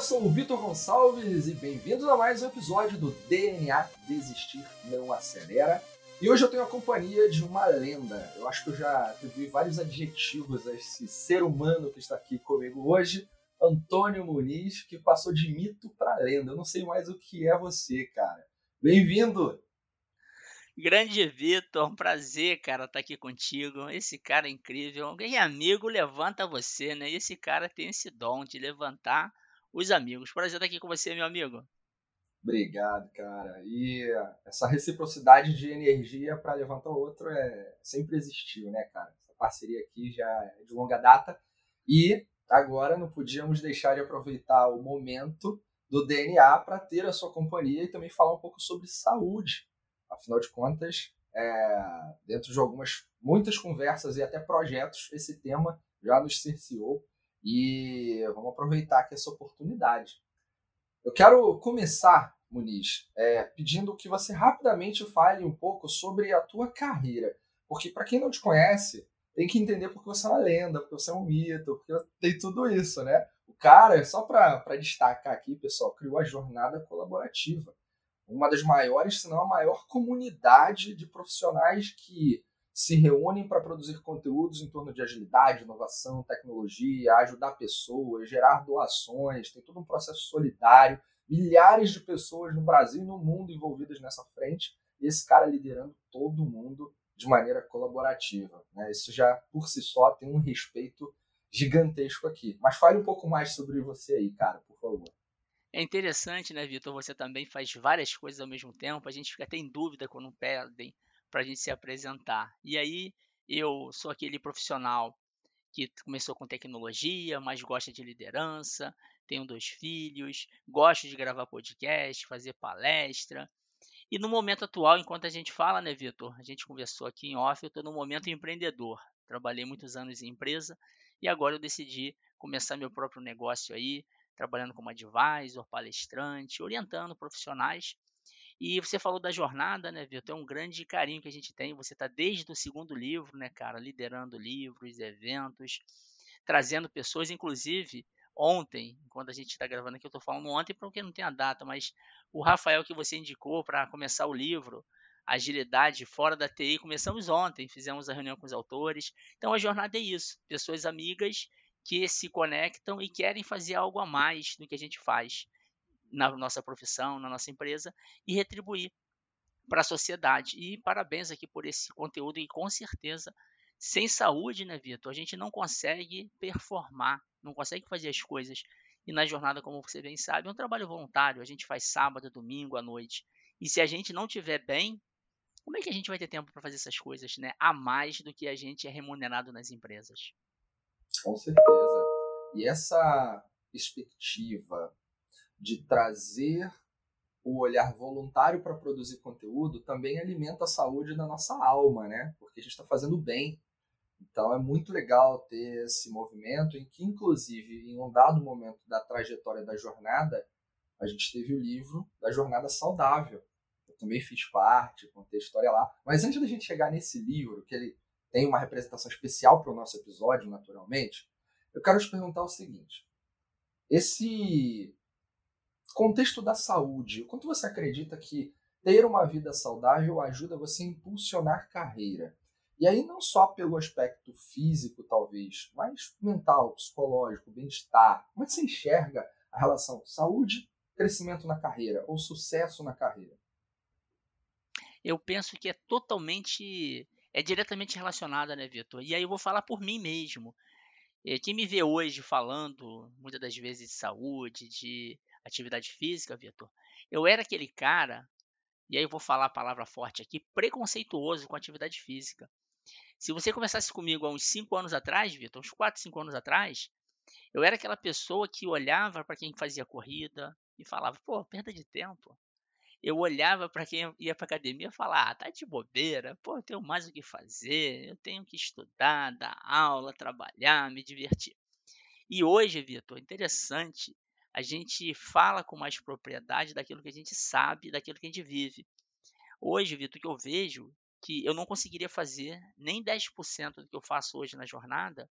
eu sou o Vitor Gonçalves e bem-vindos a mais um episódio do DNA Desistir Não Acelera. E hoje eu tenho a companhia de uma lenda. Eu acho que eu já atribuí vários adjetivos a esse ser humano que está aqui comigo hoje, Antônio Muniz, que passou de mito para lenda. Eu não sei mais o que é você, cara. Bem-vindo! Grande Vitor, um prazer, cara, estar tá aqui contigo. Esse cara é incrível. Alguém amigo levanta você, né? E esse cara tem esse dom de levantar os amigos. Prazer estar aqui com você, meu amigo. Obrigado, cara. E essa reciprocidade de energia para levantar o outro é sempre existiu, né, cara? Essa parceria aqui já é de longa data e agora não podíamos deixar de aproveitar o momento do DNA para ter a sua companhia e também falar um pouco sobre saúde. Afinal de contas, é, dentro de algumas muitas conversas e até projetos, esse tema já nos cerceou e vamos aproveitar aqui essa oportunidade. Eu quero começar, Muniz, é, pedindo que você rapidamente fale um pouco sobre a tua carreira. Porque, para quem não te conhece, tem que entender porque você é uma lenda, porque você é um mito, porque tem tudo isso, né? O cara, só para destacar aqui, pessoal, criou a jornada colaborativa. Uma das maiores, se não a maior comunidade de profissionais que se reúnem para produzir conteúdos em torno de agilidade, inovação, tecnologia, ajudar pessoas, gerar doações, tem todo um processo solidário, milhares de pessoas no Brasil e no mundo envolvidas nessa frente, e esse cara liderando todo mundo de maneira colaborativa. Né? Isso já, por si só, tem um respeito gigantesco aqui. Mas fale um pouco mais sobre você aí, cara, por favor. É interessante, né, Vitor? Você também faz várias coisas ao mesmo tempo. A gente fica até em dúvida quando pedem para a gente se apresentar. E aí eu sou aquele profissional que começou com tecnologia, mas gosta de liderança, tenho dois filhos, gosto de gravar podcast, fazer palestra. E no momento atual, enquanto a gente fala, né, Vitor? A gente conversou aqui em off, eu estou no momento empreendedor. Trabalhei muitos anos em empresa e agora eu decidi começar meu próprio negócio aí, trabalhando como advisor, palestrante, orientando profissionais e você falou da jornada, né, Vitor? É um grande carinho que a gente tem. Você está desde o segundo livro, né, cara, liderando livros, eventos, trazendo pessoas, inclusive ontem, quando a gente está gravando aqui, eu estou falando ontem porque não tem a data, mas o Rafael que você indicou para começar o livro, Agilidade Fora da TI, começamos ontem, fizemos a reunião com os autores. Então a jornada é isso: pessoas amigas que se conectam e querem fazer algo a mais do que a gente faz na nossa profissão, na nossa empresa e retribuir para a sociedade. E parabéns aqui por esse conteúdo e com certeza sem saúde, né, Vitor, a gente não consegue performar, não consegue fazer as coisas. E na jornada, como você bem sabe, é um trabalho voluntário, a gente faz sábado, domingo, à noite. E se a gente não tiver bem, como é que a gente vai ter tempo para fazer essas coisas, né? A mais do que a gente é remunerado nas empresas. Com certeza. E essa perspectiva de trazer o olhar voluntário para produzir conteúdo também alimenta a saúde da nossa alma, né? Porque a gente está fazendo bem. Então é muito legal ter esse movimento em que, inclusive, em um dado momento da trajetória da jornada, a gente teve o livro da Jornada Saudável. Eu também fiz parte, contei a história lá. Mas antes da gente chegar nesse livro, que ele tem uma representação especial para o nosso episódio, naturalmente, eu quero te perguntar o seguinte: esse contexto da saúde, o quanto você acredita que ter uma vida saudável ajuda você a impulsionar carreira? E aí não só pelo aspecto físico, talvez, mas mental, psicológico, bem-estar. Como é que você enxerga a relação saúde, crescimento na carreira ou sucesso na carreira? Eu penso que é totalmente, é diretamente relacionada, né, Vitor? E aí eu vou falar por mim mesmo. Eh, quem me vê hoje falando, muitas das vezes, de saúde, de atividade física, Vitor, eu era aquele cara, e aí eu vou falar a palavra forte aqui, preconceituoso com atividade física. Se você conversasse comigo há uns 5 anos atrás, Vitor, uns 4, 5 anos atrás, eu era aquela pessoa que olhava para quem fazia corrida e falava, pô, perda de tempo. Eu olhava para quem ia para academia e falava, ah, tá de bobeira, pô, eu tenho mais o que fazer, eu tenho que estudar, dar aula, trabalhar, me divertir. E hoje, Vitor, interessante a gente fala com mais propriedade daquilo que a gente sabe, daquilo que a gente vive. Hoje, Vitor, que eu vejo que eu não conseguiria fazer nem 10% do que eu faço hoje na jornada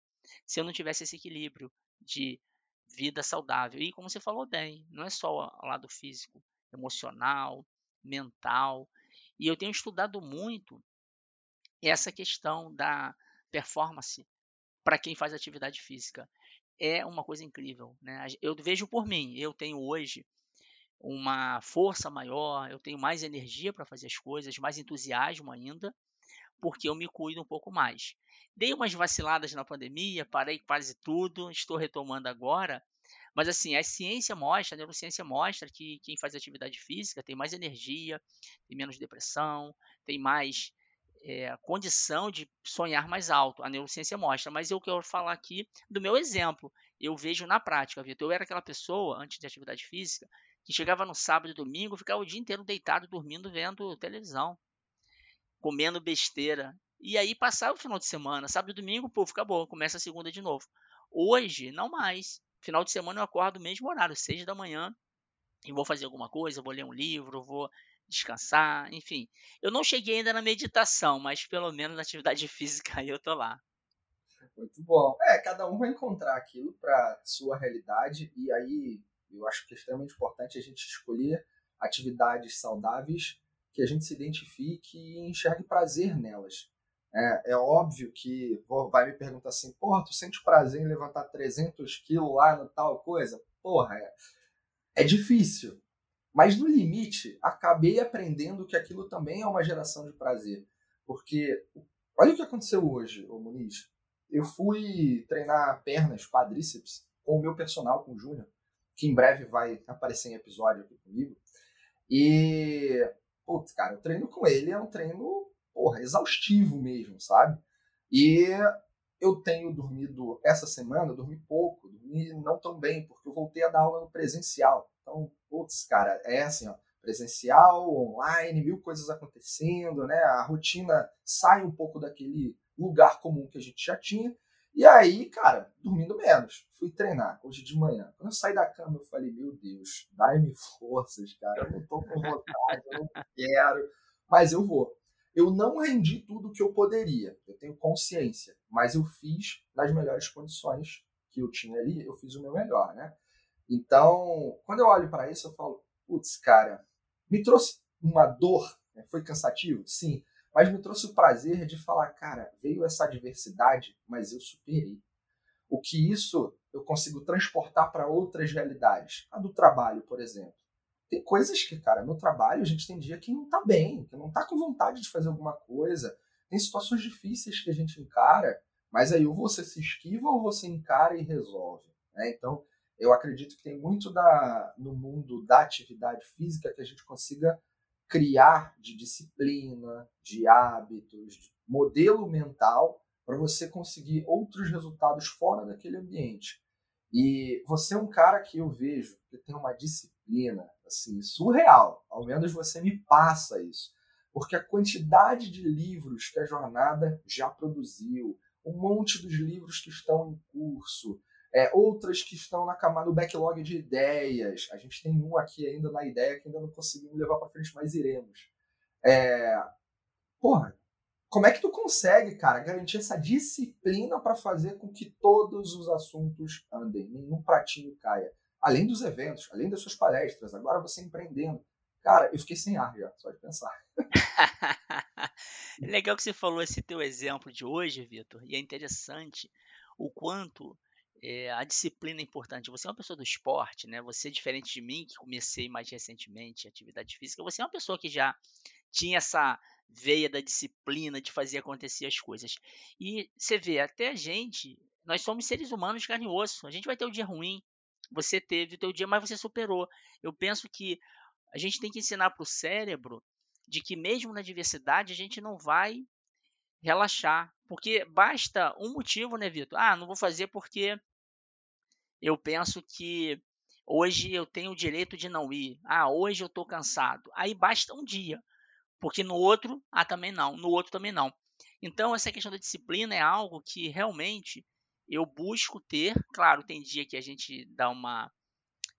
se eu não tivesse esse equilíbrio de vida saudável. E como você falou bem, não é só o lado físico, emocional, mental. E eu tenho estudado muito essa questão da performance para quem faz atividade física. É uma coisa incrível. Né? Eu vejo por mim, eu tenho hoje uma força maior, eu tenho mais energia para fazer as coisas, mais entusiasmo ainda, porque eu me cuido um pouco mais. Dei umas vaciladas na pandemia, parei quase tudo, estou retomando agora. Mas assim, a ciência mostra, a neurociência mostra que quem faz atividade física tem mais energia, tem menos depressão, tem mais é, condição de sonhar mais alto. A neurociência mostra. Mas eu quero falar aqui do meu exemplo. Eu vejo na prática, Vitor. Eu era aquela pessoa, antes de atividade física, que chegava no sábado e domingo, ficava o dia inteiro deitado, dormindo, vendo televisão, comendo besteira. E aí passava o final de semana, sábado e domingo, pô, acabou, começa a segunda de novo. Hoje, não mais. Final de semana eu acordo no mesmo horário, seis da manhã, e vou fazer alguma coisa, vou ler um livro, vou descansar, enfim. Eu não cheguei ainda na meditação, mas pelo menos na atividade física aí eu tô lá. Muito bom. É, cada um vai encontrar aquilo para sua realidade e aí eu acho que é extremamente importante a gente escolher atividades saudáveis que a gente se identifique e enxergue prazer nelas. É, é óbvio que vai me perguntar assim, porra, tu sente prazer em levantar 300 quilos lá no tal coisa? Porra, é, é difícil. Mas no limite, acabei aprendendo que aquilo também é uma geração de prazer. Porque olha o que aconteceu hoje, ô Muniz. Eu fui treinar pernas, quadríceps, com o meu personal, com o Júnior, que em breve vai aparecer em episódio aqui comigo. E, putz, cara, o treino com ele é um treino porra, exaustivo mesmo, sabe? E eu tenho dormido, essa semana, dormi pouco, dormi não tão bem, porque eu voltei a dar aula no presencial. Então, putz, cara, é assim, ó, presencial, online, mil coisas acontecendo, né? A rotina sai um pouco daquele lugar comum que a gente já tinha. E aí, cara, dormindo menos. Fui treinar hoje de manhã. Quando eu saí da cama, eu falei, meu Deus, dai-me forças, cara. Eu não tô com vontade, eu não quero, mas eu vou. Eu não rendi tudo que eu poderia, eu tenho consciência, mas eu fiz nas melhores condições que eu tinha ali, eu fiz o meu melhor, né? Então, quando eu olho para isso, eu falo, putz, cara, me trouxe uma dor, né? foi cansativo? Sim, mas me trouxe o prazer de falar, cara, veio essa adversidade, mas eu superei. O que isso eu consigo transportar para outras realidades? A do trabalho, por exemplo tem coisas que, cara, no trabalho a gente tem dia que não tá bem, que não tá com vontade de fazer alguma coisa. Tem situações difíceis que a gente encara, mas aí ou você se esquiva ou você encara e resolve. Né? Então, eu acredito que tem muito da, no mundo da atividade física que a gente consiga criar de disciplina, de hábitos, de modelo mental para você conseguir outros resultados fora daquele ambiente. E você é um cara que eu vejo que tem uma disciplina assim surreal. Ao menos você me passa isso, porque a quantidade de livros que a jornada já produziu, um monte dos livros que estão em curso, é, outras que estão na camada do backlog de ideias. A gente tem um aqui ainda na ideia que ainda não conseguimos levar para frente, mas iremos. É, porra, como é que tu consegue, cara, garantir essa disciplina para fazer com que todos os assuntos andem, nenhum pratinho caia? Além dos eventos, além das suas palestras, agora você empreendendo. Cara, eu fiquei sem ar já, só de pensar. Legal que você falou esse teu exemplo de hoje, Vitor, e é interessante o quanto é, a disciplina é importante. Você é uma pessoa do esporte, né? Você, diferente de mim, que comecei mais recentemente atividade física, você é uma pessoa que já tinha essa veia da disciplina de fazer acontecer as coisas. E você vê, até a gente, nós somos seres humanos de carne e osso. A gente vai ter o um dia ruim. Você teve o teu dia, mas você superou. Eu penso que a gente tem que ensinar para o cérebro de que mesmo na diversidade a gente não vai relaxar, porque basta um motivo, né, Vitor? Ah, não vou fazer porque eu penso que hoje eu tenho o direito de não ir. Ah, hoje eu estou cansado. Aí basta um dia. Porque no outro, ah, também não, no outro também não. Então, essa questão da disciplina é algo que realmente eu busco ter. Claro, tem dia que a gente dá uma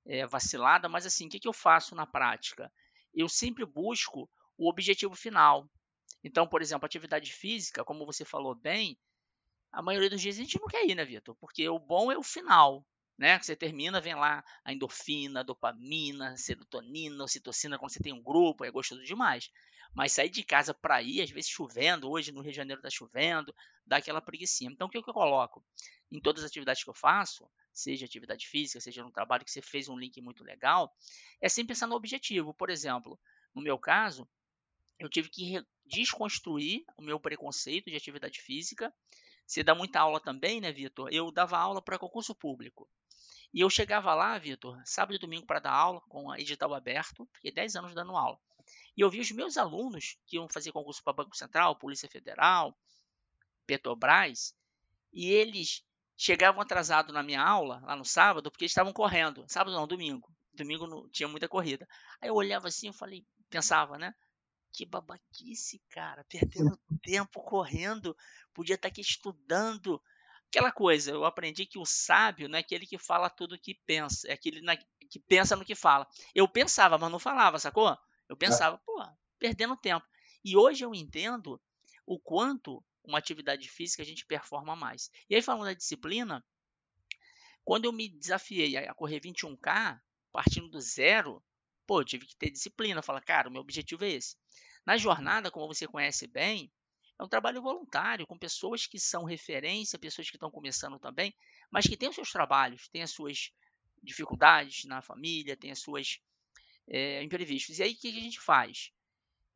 é, vacilada, mas assim, o que, que eu faço na prática? Eu sempre busco o objetivo final. Então, por exemplo, atividade física, como você falou bem, a maioria dos dias a gente não quer ir, né, Vitor? Porque o bom é o final. né? Você termina, vem lá a endorfina, a dopamina, serotonina, ocitocina, quando você tem um grupo, é gostoso demais. Mas sair de casa para ir, às vezes chovendo, hoje no Rio de Janeiro está chovendo, dá aquela preguiça. Então, o que, eu coloco? Em todas as atividades que eu faço, seja atividade física, seja no trabalho que você fez um link muito legal, é sempre pensar no objetivo. Por exemplo, no meu caso, eu tive que desconstruir o meu preconceito de atividade física. Você dá muita aula também, né, Vitor? Eu dava aula para concurso público. E eu chegava lá, Vitor, sábado e domingo para dar aula, com a edital aberto, fiquei 10 anos dando aula. E eu vi os meus alunos que iam fazer concurso para Banco Central, Polícia Federal, Petrobras, e eles chegavam atrasados na minha aula, lá no sábado, porque eles estavam correndo. Sábado não, domingo. Domingo não, tinha muita corrida. Aí eu olhava assim, eu falei, pensava, né? Que babaquice, cara, perdendo tempo correndo, podia estar aqui estudando, aquela coisa, eu aprendi que o sábio não é aquele que fala tudo o que pensa, é aquele que pensa no que fala. Eu pensava, mas não falava, sacou? Eu é. pensava, pô, perdendo tempo. E hoje eu entendo o quanto uma atividade física a gente performa mais. E aí, falando da disciplina, quando eu me desafiei a correr 21K, partindo do zero, pô, eu tive que ter disciplina. Falar, cara, o meu objetivo é esse. Na jornada, como você conhece bem, é um trabalho voluntário, com pessoas que são referência, pessoas que estão começando também, mas que têm os seus trabalhos, têm as suas dificuldades na família, têm as suas é, imprevistos. E aí o que a gente faz?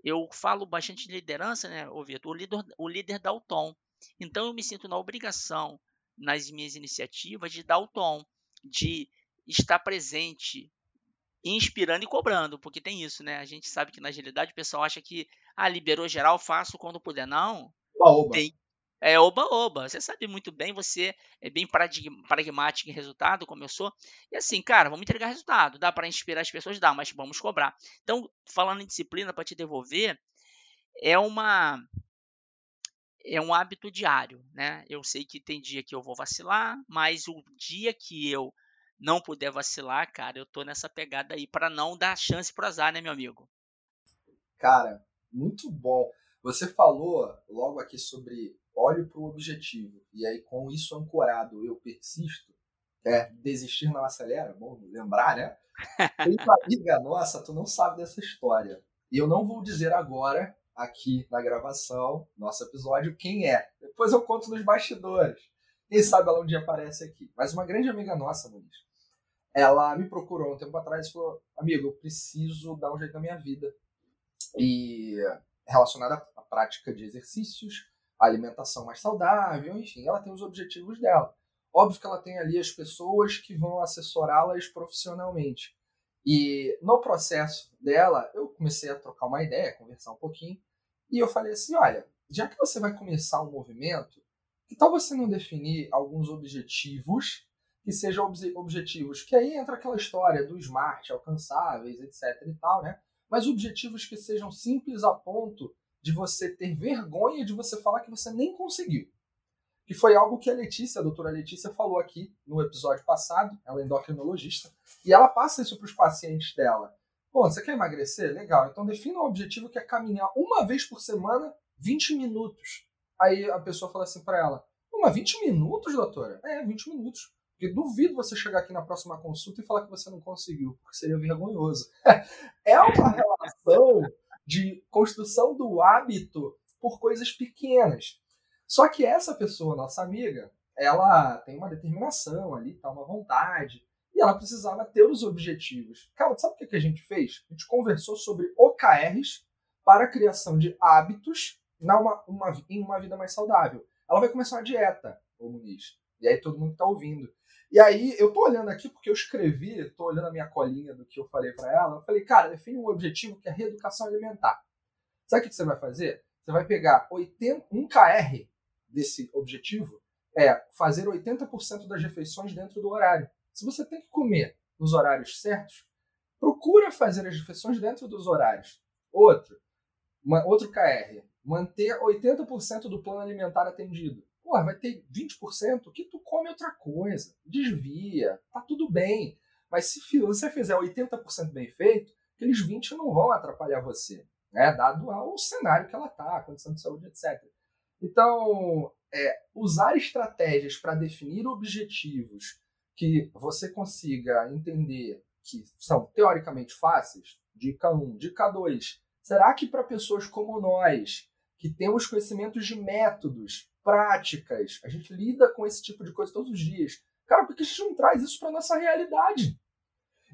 Eu falo bastante de liderança, né, ô Vitor? O líder, o líder dá o tom. Então eu me sinto na obrigação, nas minhas iniciativas, de dar o tom, de estar presente, inspirando e cobrando, porque tem isso, né? A gente sabe que na agilidade o pessoal acha que ah, liberou geral, faço quando puder. Não. Oba, Tem, é oba-oba. Você sabe muito bem, você é bem pragmático em resultado, como eu sou. E assim, cara, vamos entregar resultado. Dá para inspirar as pessoas? Dá, mas vamos cobrar. Então, falando em disciplina para te devolver, é uma é um hábito diário, né? Eu sei que tem dia que eu vou vacilar, mas o dia que eu não puder vacilar, cara, eu tô nessa pegada aí para não dar chance pro azar, né, meu amigo? Cara, muito bom. Você falou logo aqui sobre olho para o objetivo e aí com isso ancorado eu persisto. É, desistir não acelera, bom lembrar, né? Tem uma amiga nossa, tu não sabe dessa história. E eu não vou dizer agora, aqui na gravação, nosso episódio, quem é. Depois eu conto nos bastidores. Quem sabe ela um dia aparece aqui. Mas uma grande amiga nossa, Muniz, ela me procurou um tempo atrás e falou: Amigo, eu preciso dar um jeito na minha vida e relacionada à prática de exercícios, alimentação mais saudável, enfim, ela tem os objetivos dela. Óbvio que ela tem ali as pessoas que vão assessorá-las profissionalmente. E no processo dela, eu comecei a trocar uma ideia, conversar um pouquinho, e eu falei assim: olha, já que você vai começar um movimento, que tal você não definir alguns objetivos que sejam objetivos? Que aí entra aquela história do smart, alcançáveis, etc e tal, né? mas objetivos que sejam simples a ponto de você ter vergonha de você falar que você nem conseguiu. Que foi algo que a Letícia, a doutora Letícia, falou aqui no episódio passado, ela é endocrinologista, e ela passa isso para os pacientes dela. Pô, você quer emagrecer? Legal, então defina um objetivo que é caminhar uma vez por semana 20 minutos. Aí a pessoa fala assim para ela: Uma 20 minutos, doutora? É, 20 minutos. Porque duvido você chegar aqui na próxima consulta e falar que você não conseguiu, porque seria vergonhoso. é uma relação de construção do hábito por coisas pequenas. Só que essa pessoa, nossa amiga, ela tem uma determinação ali, tá uma vontade, e ela precisava ter os objetivos. Cara, sabe o que a gente fez? A gente conversou sobre OKRs para a criação de hábitos na uma, uma, em uma vida mais saudável. Ela vai começar uma dieta, o Muniz. E aí todo mundo está ouvindo. E aí, eu tô olhando aqui porque eu escrevi, tô olhando a minha colinha do que eu falei para ela. Eu falei, cara, define um objetivo que é reeducação alimentar. Sabe o que você vai fazer? Você vai pegar 80, um KR desse objetivo, é fazer 80% das refeições dentro do horário. Se você tem que comer nos horários certos, procura fazer as refeições dentro dos horários. Outro, uma, outro KR, manter 80% do plano alimentar atendido pô, vai ter 20% que tu come outra coisa, desvia, tá tudo bem. Mas se você fizer 80% bem feito, aqueles 20% não vão atrapalhar você, né? dado o cenário que ela tá, a condição de saúde, etc. Então, é, usar estratégias para definir objetivos que você consiga entender que são teoricamente fáceis, dica 1, dica 2. Será que para pessoas como nós, que temos conhecimentos de métodos, práticas, a gente lida com esse tipo de coisa todos os dias, cara, por que a gente não traz isso para nossa realidade?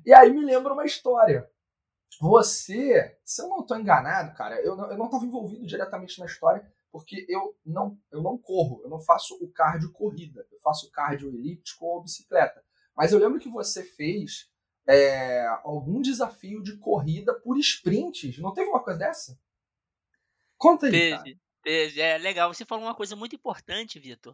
E aí me lembra uma história. Você, se eu não estou enganado, cara, eu não, estava envolvido diretamente na história, porque eu não, eu não corro, eu não faço o cardio corrida, eu faço cardio elíptico ou bicicleta. Mas eu lembro que você fez é, algum desafio de corrida por sprints. Não teve uma coisa dessa? Conta aí. Teve, teve. É legal. Você falou uma coisa muito importante, Vitor.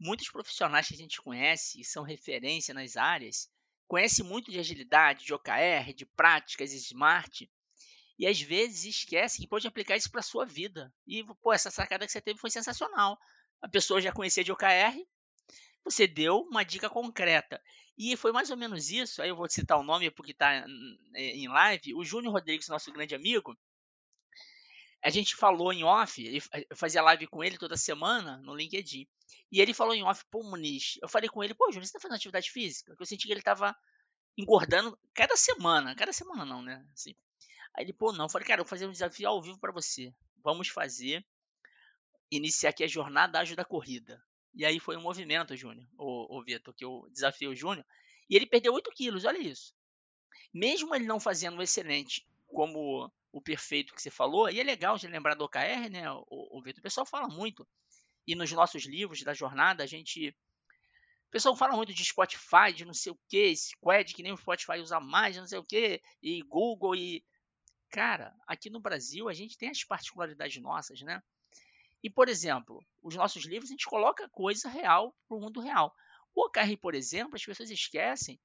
Muitos profissionais que a gente conhece e são referência nas áreas, conhecem muito de agilidade, de OKR, de práticas smart, e às vezes esquece que pode aplicar isso para sua vida. E, pô, essa sacada que você teve foi sensacional. A pessoa já conhecia de OKR, você deu uma dica concreta. E foi mais ou menos isso, aí eu vou citar o nome porque está em live, o Júnior Rodrigues, nosso grande amigo, a gente falou em off, eu fazia live com ele toda semana no LinkedIn, e ele falou em off, pô, Muniz, eu falei com ele, pô, Júnior, você tá fazendo atividade física? Porque eu senti que ele tava engordando cada semana, cada semana não, né, assim, Aí ele, pô, não. Eu falei, cara, eu vou fazer um desafio ao vivo para você. Vamos fazer. Iniciar aqui a jornada ágil da corrida. E aí foi um movimento, Júnior, o, o Vitor, que eu desafiei o Júnior. E ele perdeu 8 quilos, olha isso. Mesmo ele não fazendo um excelente como o perfeito que você falou, e é legal de lembrar do OKR, né, o, o Vitor? O pessoal fala muito. E nos nossos livros da jornada, a gente o pessoal fala muito de Spotify, de não sei o que, Squad, que nem o Spotify usa mais, não sei o que, e Google, e Cara, aqui no Brasil a gente tem as particularidades nossas, né? E, por exemplo, os nossos livros a gente coloca coisa real para o mundo real. O OKR, por exemplo, as pessoas esquecem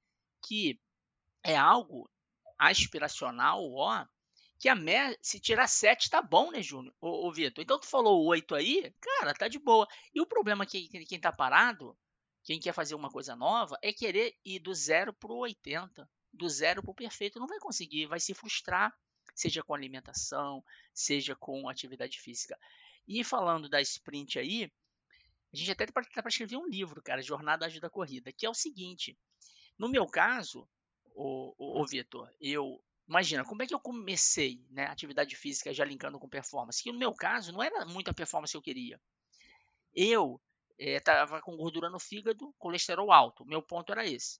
que é algo aspiracional, ó, que a média, se tirar 7 tá bom, né, Júnior? Ô, ô Vitor. Então tu falou 8 aí, cara, tá de boa. E o problema é que quem tá parado, quem quer fazer uma coisa nova, é querer ir do zero pro 80, do zero pro perfeito. Não vai conseguir, vai se frustrar seja com alimentação, seja com atividade física. E falando da sprint aí, a gente até tá para escrever um livro, cara, Jornada Ágil da Corrida, que é o seguinte. No meu caso, o, o, o Vitor, eu imagina como é que eu comecei, né, atividade física já linkando com performance. Que no meu caso não era muita performance que eu queria. Eu estava eh, com gordura no fígado, colesterol alto. Meu ponto era esse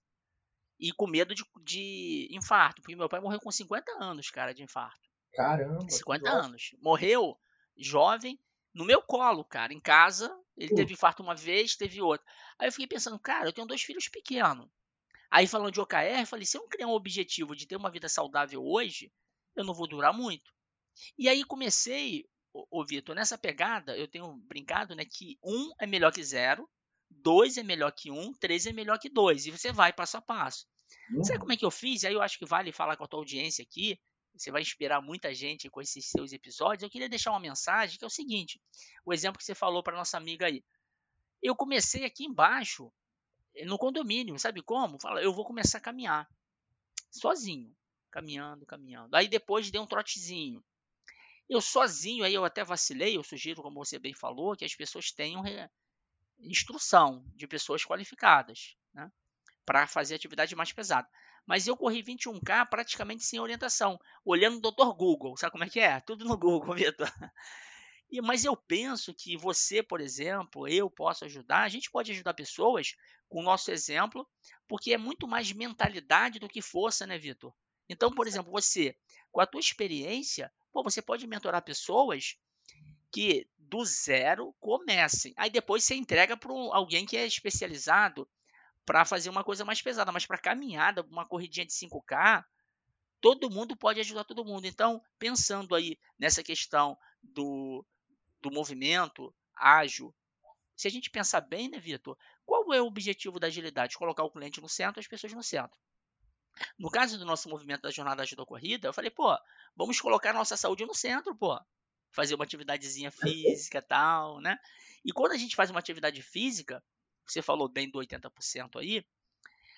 e com medo de, de infarto, porque meu pai morreu com 50 anos, cara, de infarto. Caramba! 50 anos. Morreu jovem, no meu colo, cara, em casa. Ele teve infarto uma vez, teve outra. Aí eu fiquei pensando, cara, eu tenho dois filhos pequenos. Aí falando de OKR, eu falei, se eu não criar um objetivo de ter uma vida saudável hoje, eu não vou durar muito. E aí comecei, ô, Vitor, nessa pegada, eu tenho brincado, né, que um é melhor que zero, 2 é melhor que 1, 3 é melhor que 2. E você vai passo a passo. Uhum. Sabe como é que eu fiz? Aí eu acho que vale falar com a tua audiência aqui. Você vai inspirar muita gente com esses seus episódios. Eu queria deixar uma mensagem que é o seguinte: o exemplo que você falou para nossa amiga aí. Eu comecei aqui embaixo, no condomínio, sabe como? Fala, eu vou começar a caminhar. Sozinho. Caminhando, caminhando. Aí depois dei um trotezinho. Eu sozinho, aí eu até vacilei, eu sugiro, como você bem falou, que as pessoas tenham instrução de pessoas qualificadas, né, para fazer atividade mais pesada. Mas eu corri 21K praticamente sem orientação, olhando o Dr. Google. Sabe como é que é? Tudo no Google, Vitor. E, mas eu penso que você, por exemplo, eu posso ajudar, a gente pode ajudar pessoas com o nosso exemplo, porque é muito mais mentalidade do que força, né, Vitor? Então, por exemplo, você, com a tua experiência, pô, você pode mentorar pessoas que do zero comecem. Aí depois você entrega para alguém que é especializado para fazer uma coisa mais pesada, mas para caminhada, uma corridinha de 5K, todo mundo pode ajudar todo mundo. Então, pensando aí nessa questão do, do movimento ágil, se a gente pensar bem, né, Vitor, qual é o objetivo da agilidade? Colocar o cliente no centro, as pessoas no centro. No caso do nosso movimento da jornada ágil da corrida, eu falei, pô, vamos colocar a nossa saúde no centro, pô fazer uma atividadezinha física tal, né? E quando a gente faz uma atividade física, você falou bem do 80% aí,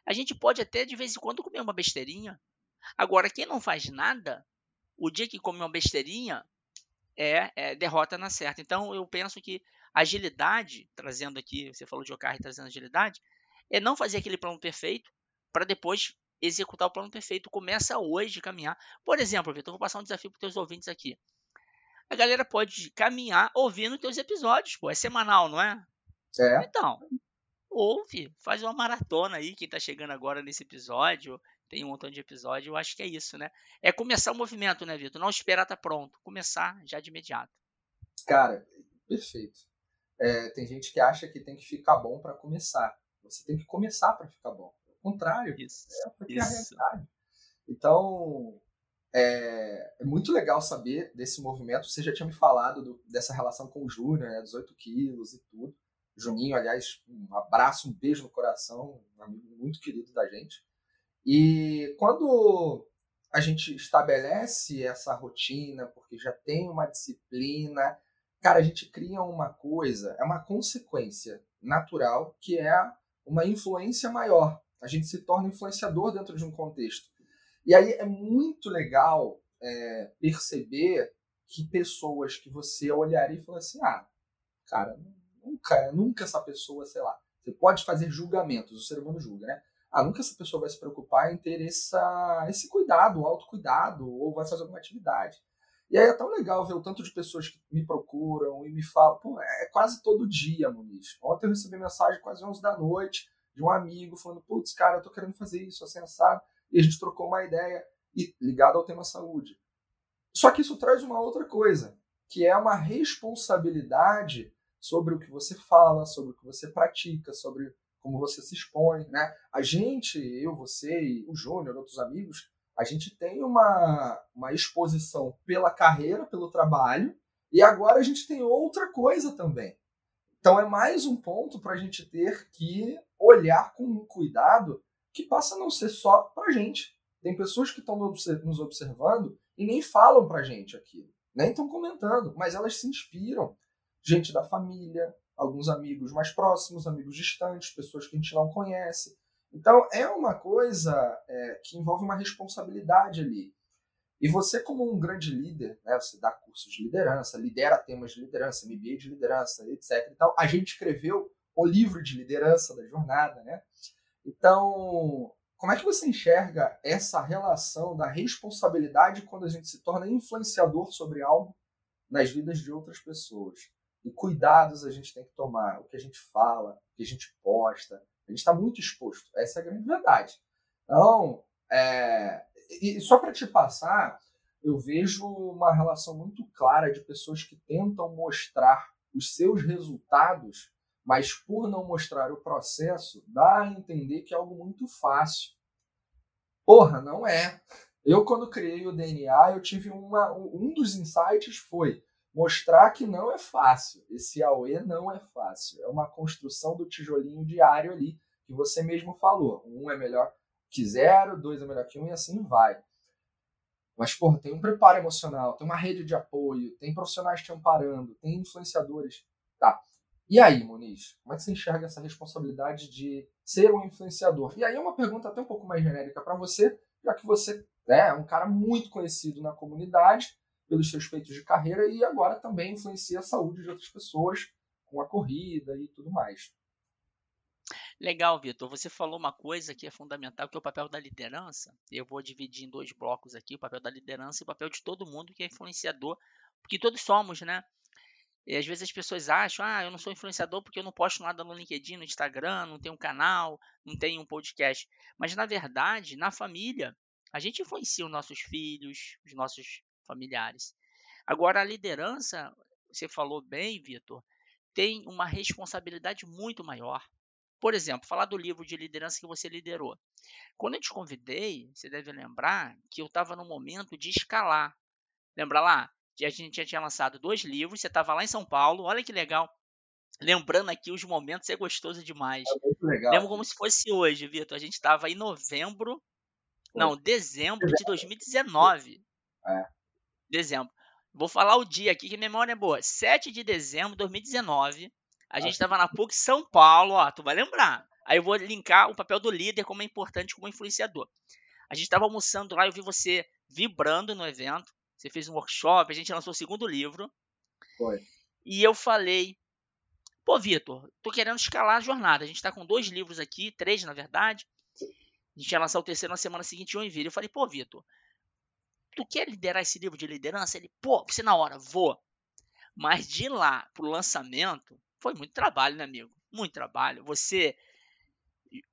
a gente pode até de vez em quando comer uma besteirinha. Agora, quem não faz nada, o dia que come uma besteirinha, é, é derrota na certa. Então, eu penso que agilidade, trazendo aqui, você falou de OKR trazendo agilidade, é não fazer aquele plano perfeito para depois executar o plano perfeito. Começa hoje a caminhar. Por exemplo, Vitor, vou passar um desafio para os teus ouvintes aqui. A galera pode caminhar ouvindo teus episódios, pô. É semanal, não é? É. Então, ouve, faz uma maratona aí, quem está chegando agora nesse episódio, tem um montão de episódio, eu acho que é isso, né? É começar o movimento, né, Vitor? Não esperar estar tá pronto, começar já de imediato. Cara, perfeito. É, tem gente que acha que tem que ficar bom para começar. Você tem que começar para ficar bom. Ao contrário, isso, é porque isso. é a realidade. Então, é, é, muito legal saber desse movimento. Você já tinha me falado do, dessa relação com o Júnior, né, 18 quilos e tudo. Juninho, aliás, um abraço, um beijo no coração, um amigo muito querido da gente. E quando a gente estabelece essa rotina, porque já tem uma disciplina, cara, a gente cria uma coisa, é uma consequência natural que é uma influência maior. A gente se torna influenciador dentro de um contexto. E aí é muito legal é, perceber que pessoas que você olharia e falaria assim, ah, cara, nunca, nunca essa pessoa, sei lá, você pode fazer julgamentos, o ser humano julga, né? Ah, nunca essa pessoa vai se preocupar em ter essa, esse cuidado, autocuidado, ou vai fazer alguma atividade. E aí é tão legal ver o tanto de pessoas que me procuram e me falam, pô, é quase todo dia, Muniz. Ontem eu recebi mensagem quase 11 da noite de um amigo falando, putz, cara, eu tô querendo fazer isso, assim, assado. E a gente trocou uma ideia e ligado ao tema saúde. Só que isso traz uma outra coisa, que é uma responsabilidade sobre o que você fala, sobre o que você pratica, sobre como você se expõe, né? A gente, eu, você e o Júnior, outros amigos, a gente tem uma, uma exposição pela carreira, pelo trabalho, e agora a gente tem outra coisa também. Então é mais um ponto para a gente ter que olhar com cuidado que passa a não ser só para gente. Tem pessoas que estão nos observando e nem falam para gente aquilo, nem estão comentando, mas elas se inspiram. Gente da família, alguns amigos mais próximos, amigos distantes, pessoas que a gente não conhece. Então, é uma coisa é, que envolve uma responsabilidade ali. E você, como um grande líder, né, você dá cursos de liderança, lidera temas de liderança, MBA de liderança, etc. E tal. A gente escreveu o livro de liderança da jornada, né? Então, como é que você enxerga essa relação da responsabilidade quando a gente se torna influenciador sobre algo nas vidas de outras pessoas? E cuidados a gente tem que tomar, o que a gente fala, o que a gente posta. A gente está muito exposto. Essa é a grande verdade. Então, é, e só para te passar, eu vejo uma relação muito clara de pessoas que tentam mostrar os seus resultados, mas por não mostrar o processo, dá a entender que é algo muito fácil. Porra, não é. Eu, quando criei o DNA, eu tive uma. Um dos insights foi mostrar que não é fácil. Esse AOE não é fácil. É uma construção do tijolinho diário ali, que você mesmo falou. Um é melhor que zero, dois é melhor que um, e assim vai. Mas, porra, tem um preparo emocional, tem uma rede de apoio, tem profissionais te amparando, tem influenciadores. Tá. E aí, Moniz, como é que você enxerga essa responsabilidade de ser um influenciador? E aí uma pergunta até um pouco mais genérica para você, já que você né, é um cara muito conhecido na comunidade, pelos seus feitos de carreira e agora também influencia a saúde de outras pessoas com a corrida e tudo mais. Legal, Vitor. Você falou uma coisa que é fundamental, que é o papel da liderança. Eu vou dividir em dois blocos aqui, o papel da liderança e o papel de todo mundo que é influenciador, porque todos somos, né? E às vezes as pessoas acham, ah, eu não sou influenciador porque eu não posto nada no LinkedIn, no Instagram, não tenho um canal, não tenho um podcast. Mas na verdade, na família, a gente influencia os nossos filhos, os nossos familiares. Agora, a liderança, você falou bem, Vitor, tem uma responsabilidade muito maior. Por exemplo, falar do livro de liderança que você liderou. Quando eu te convidei, você deve lembrar que eu estava no momento de escalar. Lembra lá? A gente já tinha lançado dois livros, você estava lá em São Paulo, olha que legal. Lembrando aqui os momentos, é gostoso demais. É muito legal. Lembro como se fosse hoje, Vitor. A gente estava em novembro, não, dezembro de 2019. É dezembro. Vou falar o dia aqui que minha memória é boa. 7 de dezembro de 2019. A gente estava na PUC São Paulo, ó, tu vai lembrar. Aí eu vou linkar o papel do líder como é importante como influenciador. A gente estava almoçando lá, eu vi você vibrando no evento. Você fez um workshop, a gente lançou o segundo livro. Foi. E eu falei Pô, Vitor, tô querendo escalar a jornada. A gente tá com dois livros aqui, três na verdade. A gente ia lançar o terceiro na semana seguinte em Joinville. Eu falei, pô, Vitor, tu quer liderar esse livro de liderança? Ele, pô, você na hora, vou. Mas de lá pro lançamento, foi muito trabalho, né, amigo? Muito trabalho. Você.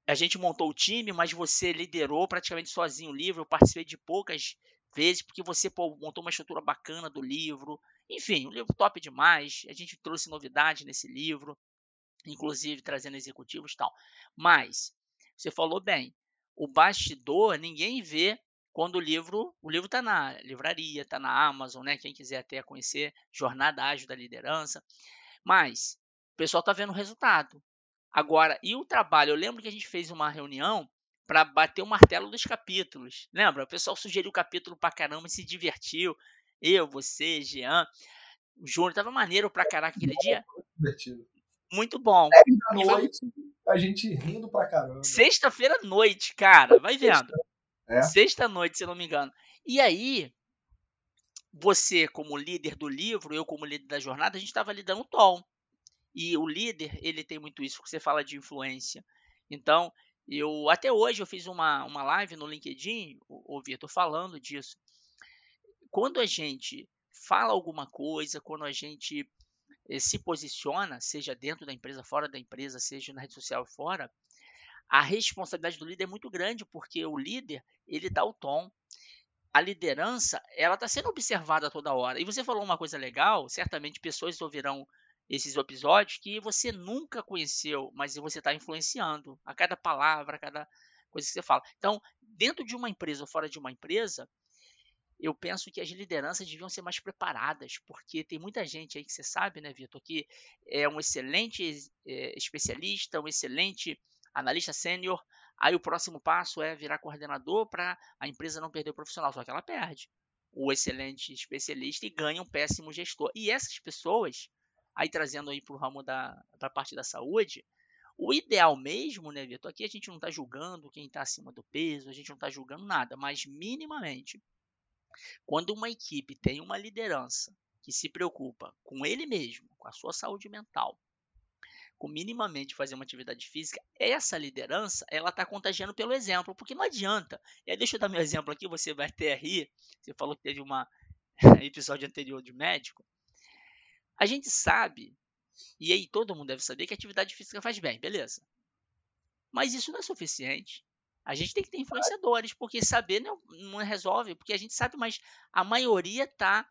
A gente montou o time, mas você liderou praticamente sozinho o livro. Eu participei de poucas vezes, porque você pô, montou uma estrutura bacana do livro. Enfim, um livro top demais. A gente trouxe novidade nesse livro, inclusive trazendo executivos e tal. Mas, você falou bem, o bastidor ninguém vê quando o livro, o livro está na livraria, está na Amazon, né? Quem quiser até conhecer Jornada Ágil da Liderança. Mas o pessoal está vendo o resultado. Agora, e o trabalho? Eu lembro que a gente fez uma reunião para bater o martelo dos capítulos. Lembra? O pessoal sugeriu o capítulo para caramba e se divertiu. Eu, você, Jean, o Júnior. Tava maneiro pra caraca aquele dia. Divertido. Muito bom. É, noite, a gente rindo pra caramba. Sexta-feira à noite, cara. Vai vendo. É? Sexta-noite, se não me engano. E aí, você como líder do livro, eu como líder da jornada, a gente estava ali dando um tom. E o líder, ele tem muito isso, porque você fala de influência. Então, eu até hoje eu fiz uma, uma live no LinkedIn, o, o Vitor, falando disso. Quando a gente fala alguma coisa, quando a gente eh, se posiciona, seja dentro da empresa, fora da empresa, seja na rede social fora, a responsabilidade do líder é muito grande, porque o líder, ele dá o tom. A liderança, ela está sendo observada toda hora. E você falou uma coisa legal, certamente pessoas ouvirão esses episódios que você nunca conheceu, mas você está influenciando a cada palavra, a cada coisa que você fala. Então, dentro de uma empresa ou fora de uma empresa, eu penso que as lideranças deviam ser mais preparadas, porque tem muita gente aí que você sabe, né, Vitor, que é um excelente é, especialista, um excelente analista sênior. Aí o próximo passo é virar coordenador para a empresa não perder o profissional, só que ela perde o excelente especialista e ganha um péssimo gestor. E essas pessoas, aí trazendo aí para o ramo da pra parte da saúde, o ideal mesmo, né, Vitor? Aqui a gente não está julgando quem está acima do peso, a gente não está julgando nada, mas minimamente, quando uma equipe tem uma liderança que se preocupa com ele mesmo, com a sua saúde mental, com minimamente fazer uma atividade física, essa liderança, ela está contagiando pelo exemplo, porque não adianta. E aí, deixa eu dar meu exemplo aqui, você vai até rir. Você falou que teve um episódio anterior de médico. A gente sabe, e aí todo mundo deve saber que atividade física faz bem, beleza. Mas isso não é suficiente. A gente tem que ter influenciadores, porque saber não, não resolve, porque a gente sabe, mas a maioria tá,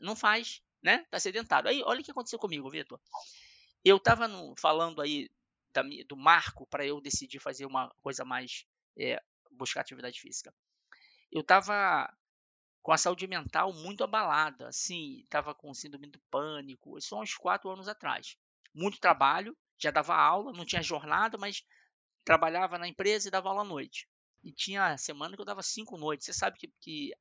não faz, né? Tá sedentário. Aí, olha o que aconteceu comigo, Vitor. Eu estava falando aí da, do marco para eu decidir fazer uma coisa mais. É, buscar atividade física. Eu estava com a saúde mental muito abalada, assim, estava com síndrome do pânico, isso há uns quatro anos atrás. Muito trabalho, já dava aula, não tinha jornada, mas trabalhava na empresa e dava aula à noite. E tinha semana que eu dava cinco noites. Você sabe que, que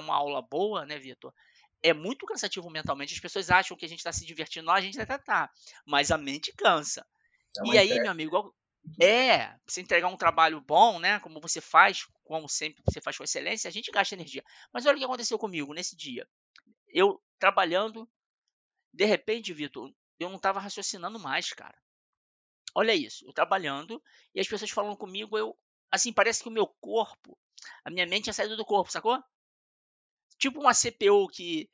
uma aula boa, né, Vitor? É muito cansativo mentalmente. As pessoas acham que a gente está se divertindo, a gente até tá, mas a mente cansa. É e aí, meu amigo, é, você entregar um trabalho bom, né, como você faz, como sempre você faz com excelência, a gente gasta energia. Mas olha o que aconteceu comigo nesse dia. Eu trabalhando, de repente, Vitor, eu não estava raciocinando mais, cara. Olha isso, eu trabalhando e as pessoas falando comigo, eu, assim, parece que o meu corpo, a minha mente tinha saído do corpo, sacou? Tipo uma CPU que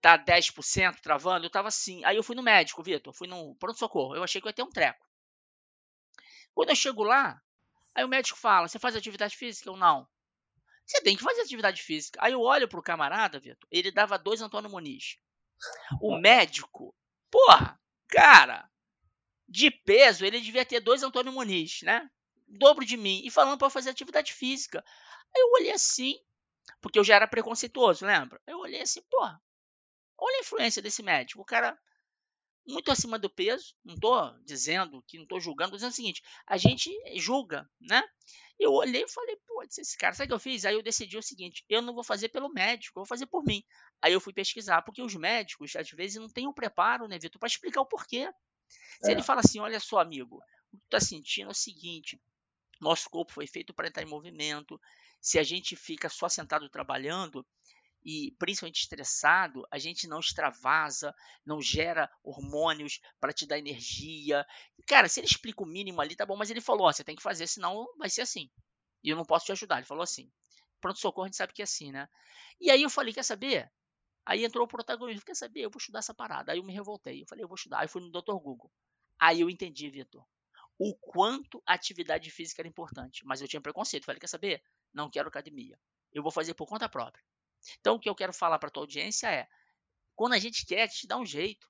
tá 10% travando, eu tava assim. Aí eu fui no médico, Vitor, fui no pronto-socorro. Eu achei que eu ia ter um treco. Quando eu chego lá, aí o médico fala: Você faz atividade física? ou não. Você tem que fazer atividade física. Aí eu olho pro camarada, Vitor, ele dava dois Antônio Muniz. O médico, porra, cara, de peso, ele devia ter dois Antônio Muniz, né? O dobro de mim. E falando para fazer atividade física. Aí eu olhei assim, porque eu já era preconceituoso, lembra? Eu olhei assim, porra, olha a influência desse médico. O cara muito acima do peso, não estou dizendo que não estou julgando, estou dizendo o seguinte, a gente julga, né? Eu olhei e falei, pô, esse cara, sabe o que eu fiz? Aí eu decidi o seguinte, eu não vou fazer pelo médico, eu vou fazer por mim. Aí eu fui pesquisar, porque os médicos, às vezes, não têm o preparo, né, Vitor, para explicar o porquê. Se é. ele fala assim, olha só, amigo, o que tu tá sentindo é o seguinte, nosso corpo foi feito para entrar em movimento, se a gente fica só sentado trabalhando, e principalmente estressado, a gente não extravasa, não gera hormônios para te dar energia. Cara, se ele explica o mínimo ali, tá bom, mas ele falou: ó, você tem que fazer, senão vai ser assim. E eu não posso te ajudar. Ele falou assim. Pronto-socorro, a gente sabe que é assim, né? E aí eu falei: quer saber? Aí entrou o protagonista: quer saber? Eu vou estudar essa parada. Aí eu me revoltei. Eu falei: eu vou estudar. Aí fui no Dr. Google. Aí eu entendi, Vitor, o quanto a atividade física era importante. Mas eu tinha preconceito. Falei: quer saber? Não quero academia. Eu vou fazer por conta própria. Então, o que eu quero falar para tua audiência é: quando a gente quer, a gente dá um jeito.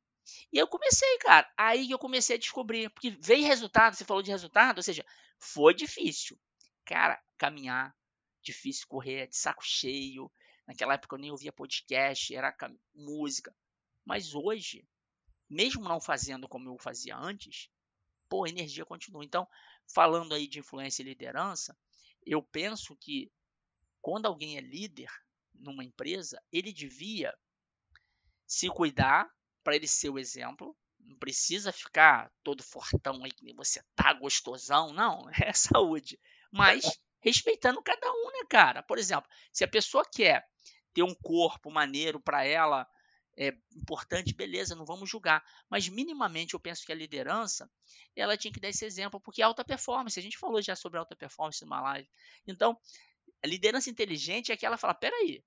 E eu comecei, cara. Aí que eu comecei a descobrir. Porque veio resultado, você falou de resultado, ou seja, foi difícil. Cara, caminhar, difícil correr, de saco cheio. Naquela época eu nem ouvia podcast, era música. Mas hoje, mesmo não fazendo como eu fazia antes, pô, a energia continua. Então, falando aí de influência e liderança, eu penso que quando alguém é líder numa empresa, ele devia se cuidar para ele ser o exemplo. Não precisa ficar todo fortão aí que você tá, gostosão. Não, é saúde. Mas respeitando cada um, né, cara? Por exemplo, se a pessoa quer ter um corpo maneiro para ela, é importante, beleza, não vamos julgar. Mas minimamente eu penso que a liderança, ela tinha que dar esse exemplo, porque é alta performance, a gente falou já sobre alta performance numa live. Então, a liderança inteligente é aquela que fala, peraí,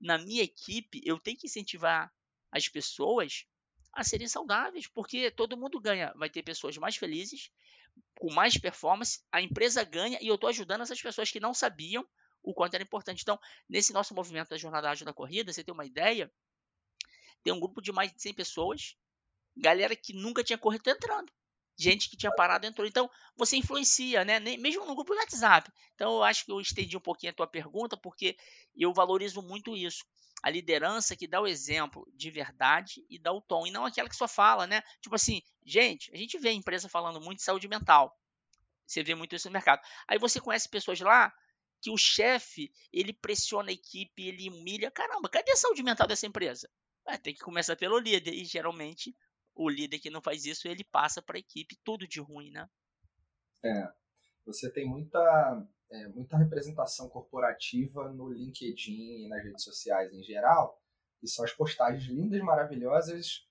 na minha equipe eu tenho que incentivar as pessoas a serem saudáveis, porque todo mundo ganha. Vai ter pessoas mais felizes, com mais performance, a empresa ganha e eu estou ajudando essas pessoas que não sabiam o quanto era importante. Então, nesse nosso movimento da Jornada Ágil da Corrida, você tem uma ideia, tem um grupo de mais de 100 pessoas, galera que nunca tinha corrido entrando. Gente que tinha parado entrou. Então, você influencia, né? Mesmo no grupo do WhatsApp. Então, eu acho que eu estendi um pouquinho a tua pergunta, porque eu valorizo muito isso a liderança que dá o exemplo de verdade e dá o tom, e não aquela que só fala, né? Tipo assim, gente, a gente vê a empresa falando muito de saúde mental. Você vê muito isso no mercado. Aí você conhece pessoas lá que o chefe, ele pressiona a equipe, ele humilha. Caramba, cadê a saúde mental dessa empresa? É, tem que começar pelo líder. E geralmente o líder que não faz isso, ele passa para a equipe tudo de ruim, né? É. Você tem muita é, muita representação corporativa no LinkedIn e nas redes sociais em geral, que são as postagens lindas, maravilhosas,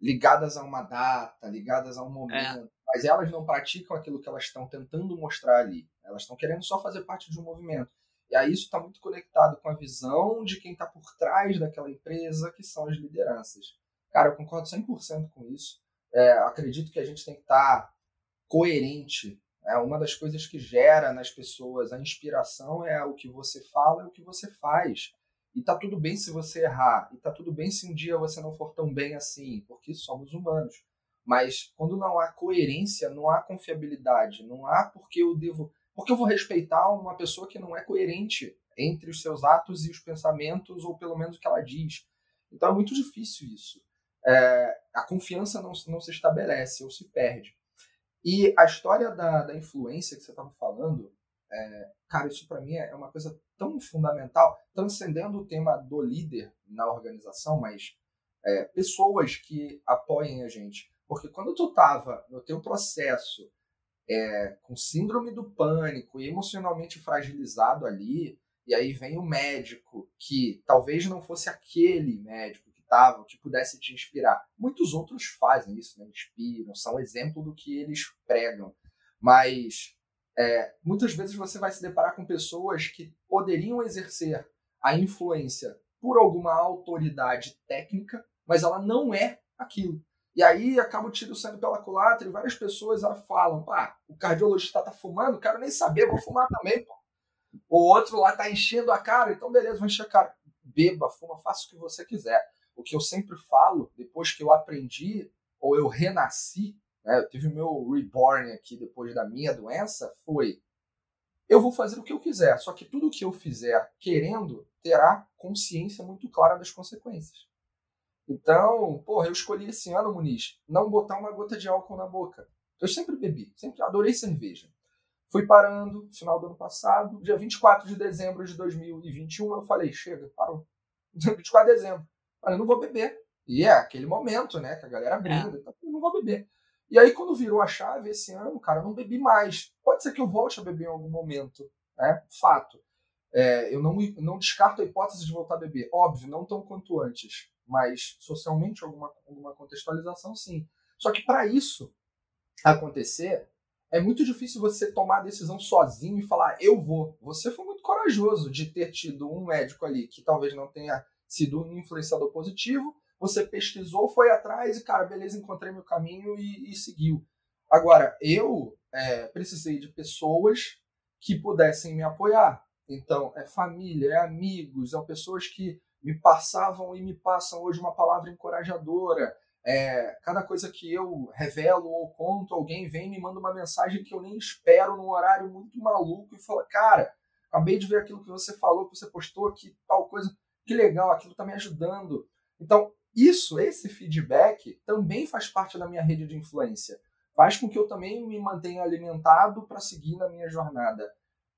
ligadas a uma data, ligadas a um momento, é. mas elas não praticam aquilo que elas estão tentando mostrar ali. Elas estão querendo só fazer parte de um movimento. E aí isso está muito conectado com a visão de quem está por trás daquela empresa, que são as lideranças. Cara, eu concordo 100% com isso. É, acredito que a gente tem que estar tá coerente é uma das coisas que gera nas pessoas a inspiração é o que você fala e o que você faz. E tá tudo bem se você errar, e tá tudo bem se um dia você não for tão bem assim, porque somos humanos. Mas quando não há coerência, não há confiabilidade, não há porque eu devo, porque eu vou respeitar uma pessoa que não é coerente entre os seus atos e os pensamentos, ou pelo menos o que ela diz. Então é muito difícil isso. É, a confiança não, não se estabelece ou se perde. E a história da, da influência que você estava falando, é, cara, isso para mim é uma coisa tão fundamental, transcendendo o tema do líder na organização, mas é, pessoas que apoiem a gente. Porque quando tu tava no teu processo é, com síndrome do pânico e emocionalmente fragilizado ali, e aí vem o médico que talvez não fosse aquele médico que pudesse te inspirar. Muitos outros fazem isso, né? inspiram, são exemplo do que eles pregam. Mas é, muitas vezes você vai se deparar com pessoas que poderiam exercer a influência por alguma autoridade técnica, mas ela não é aquilo. E aí acaba o tiro saindo pela culatra e várias pessoas falam: pá, o cardiologista tá fumando, quero nem saber, vou fumar também, pô. O outro lá tá enchendo a cara, então beleza, vou encher a cara. Beba, fuma, faça o que você quiser o que eu sempre falo, depois que eu aprendi, ou eu renasci, né, eu tive o meu reborn aqui depois da minha doença, foi eu vou fazer o que eu quiser, só que tudo o que eu fizer querendo terá consciência muito clara das consequências. Então, porra, eu escolhi esse ano, Muniz, não botar uma gota de álcool na boca. Eu sempre bebi, sempre adorei cerveja. Fui parando, final do ano passado, dia 24 de dezembro de 2021, eu falei, chega, parou. 24 de dezembro. Eu não vou beber. E é aquele momento, né, que a galera brinda, é. eu não vou beber. E aí, quando virou a chave esse ano, cara, eu não bebi mais. Pode ser que eu volte a beber em algum momento, né? Fato. É, eu não, não descarto a hipótese de voltar a beber. Óbvio, não tão quanto antes, mas socialmente alguma, alguma contextualização, sim. Só que para isso acontecer, é muito difícil você tomar a decisão sozinho e falar, eu vou. Você foi muito corajoso de ter tido um médico ali que talvez não tenha sido um influenciador positivo. Você pesquisou, foi atrás e, cara, beleza, encontrei meu caminho e, e seguiu. Agora, eu é, precisei de pessoas que pudessem me apoiar. Então, é família, é amigos, são pessoas que me passavam e me passam hoje uma palavra encorajadora. É, cada coisa que eu revelo ou conto, alguém vem e me manda uma mensagem que eu nem espero num horário muito maluco e fala: Cara, acabei de ver aquilo que você falou, que você postou, que tal coisa, que legal, aquilo está me ajudando. Então, isso, esse feedback, também faz parte da minha rede de influência. Faz com que eu também me mantenha alimentado para seguir na minha jornada.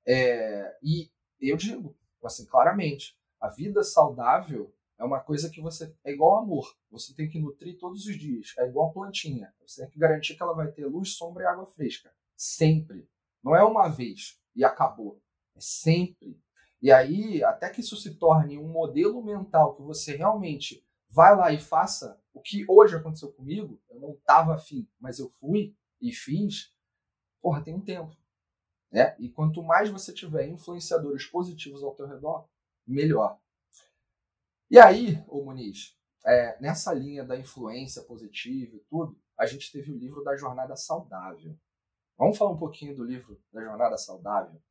É, e eu digo, assim, claramente, a vida saudável é uma coisa que você. É igual amor. Você tem que nutrir todos os dias. É igual plantinha. Você tem que garantir que ela vai ter luz, sombra e água fresca. Sempre. Não é uma vez e acabou. É sempre. E aí, até que isso se torne um modelo mental que você realmente vai lá e faça o que hoje aconteceu comigo, eu não estava afim, mas eu fui e fiz, porra, tem um tempo. Né? E quanto mais você tiver influenciadores positivos ao teu redor, melhor. E aí, ô Muniz, é, nessa linha da influência positiva e tudo, a gente teve o livro da Jornada Saudável. Vamos falar um pouquinho do livro da Jornada Saudável?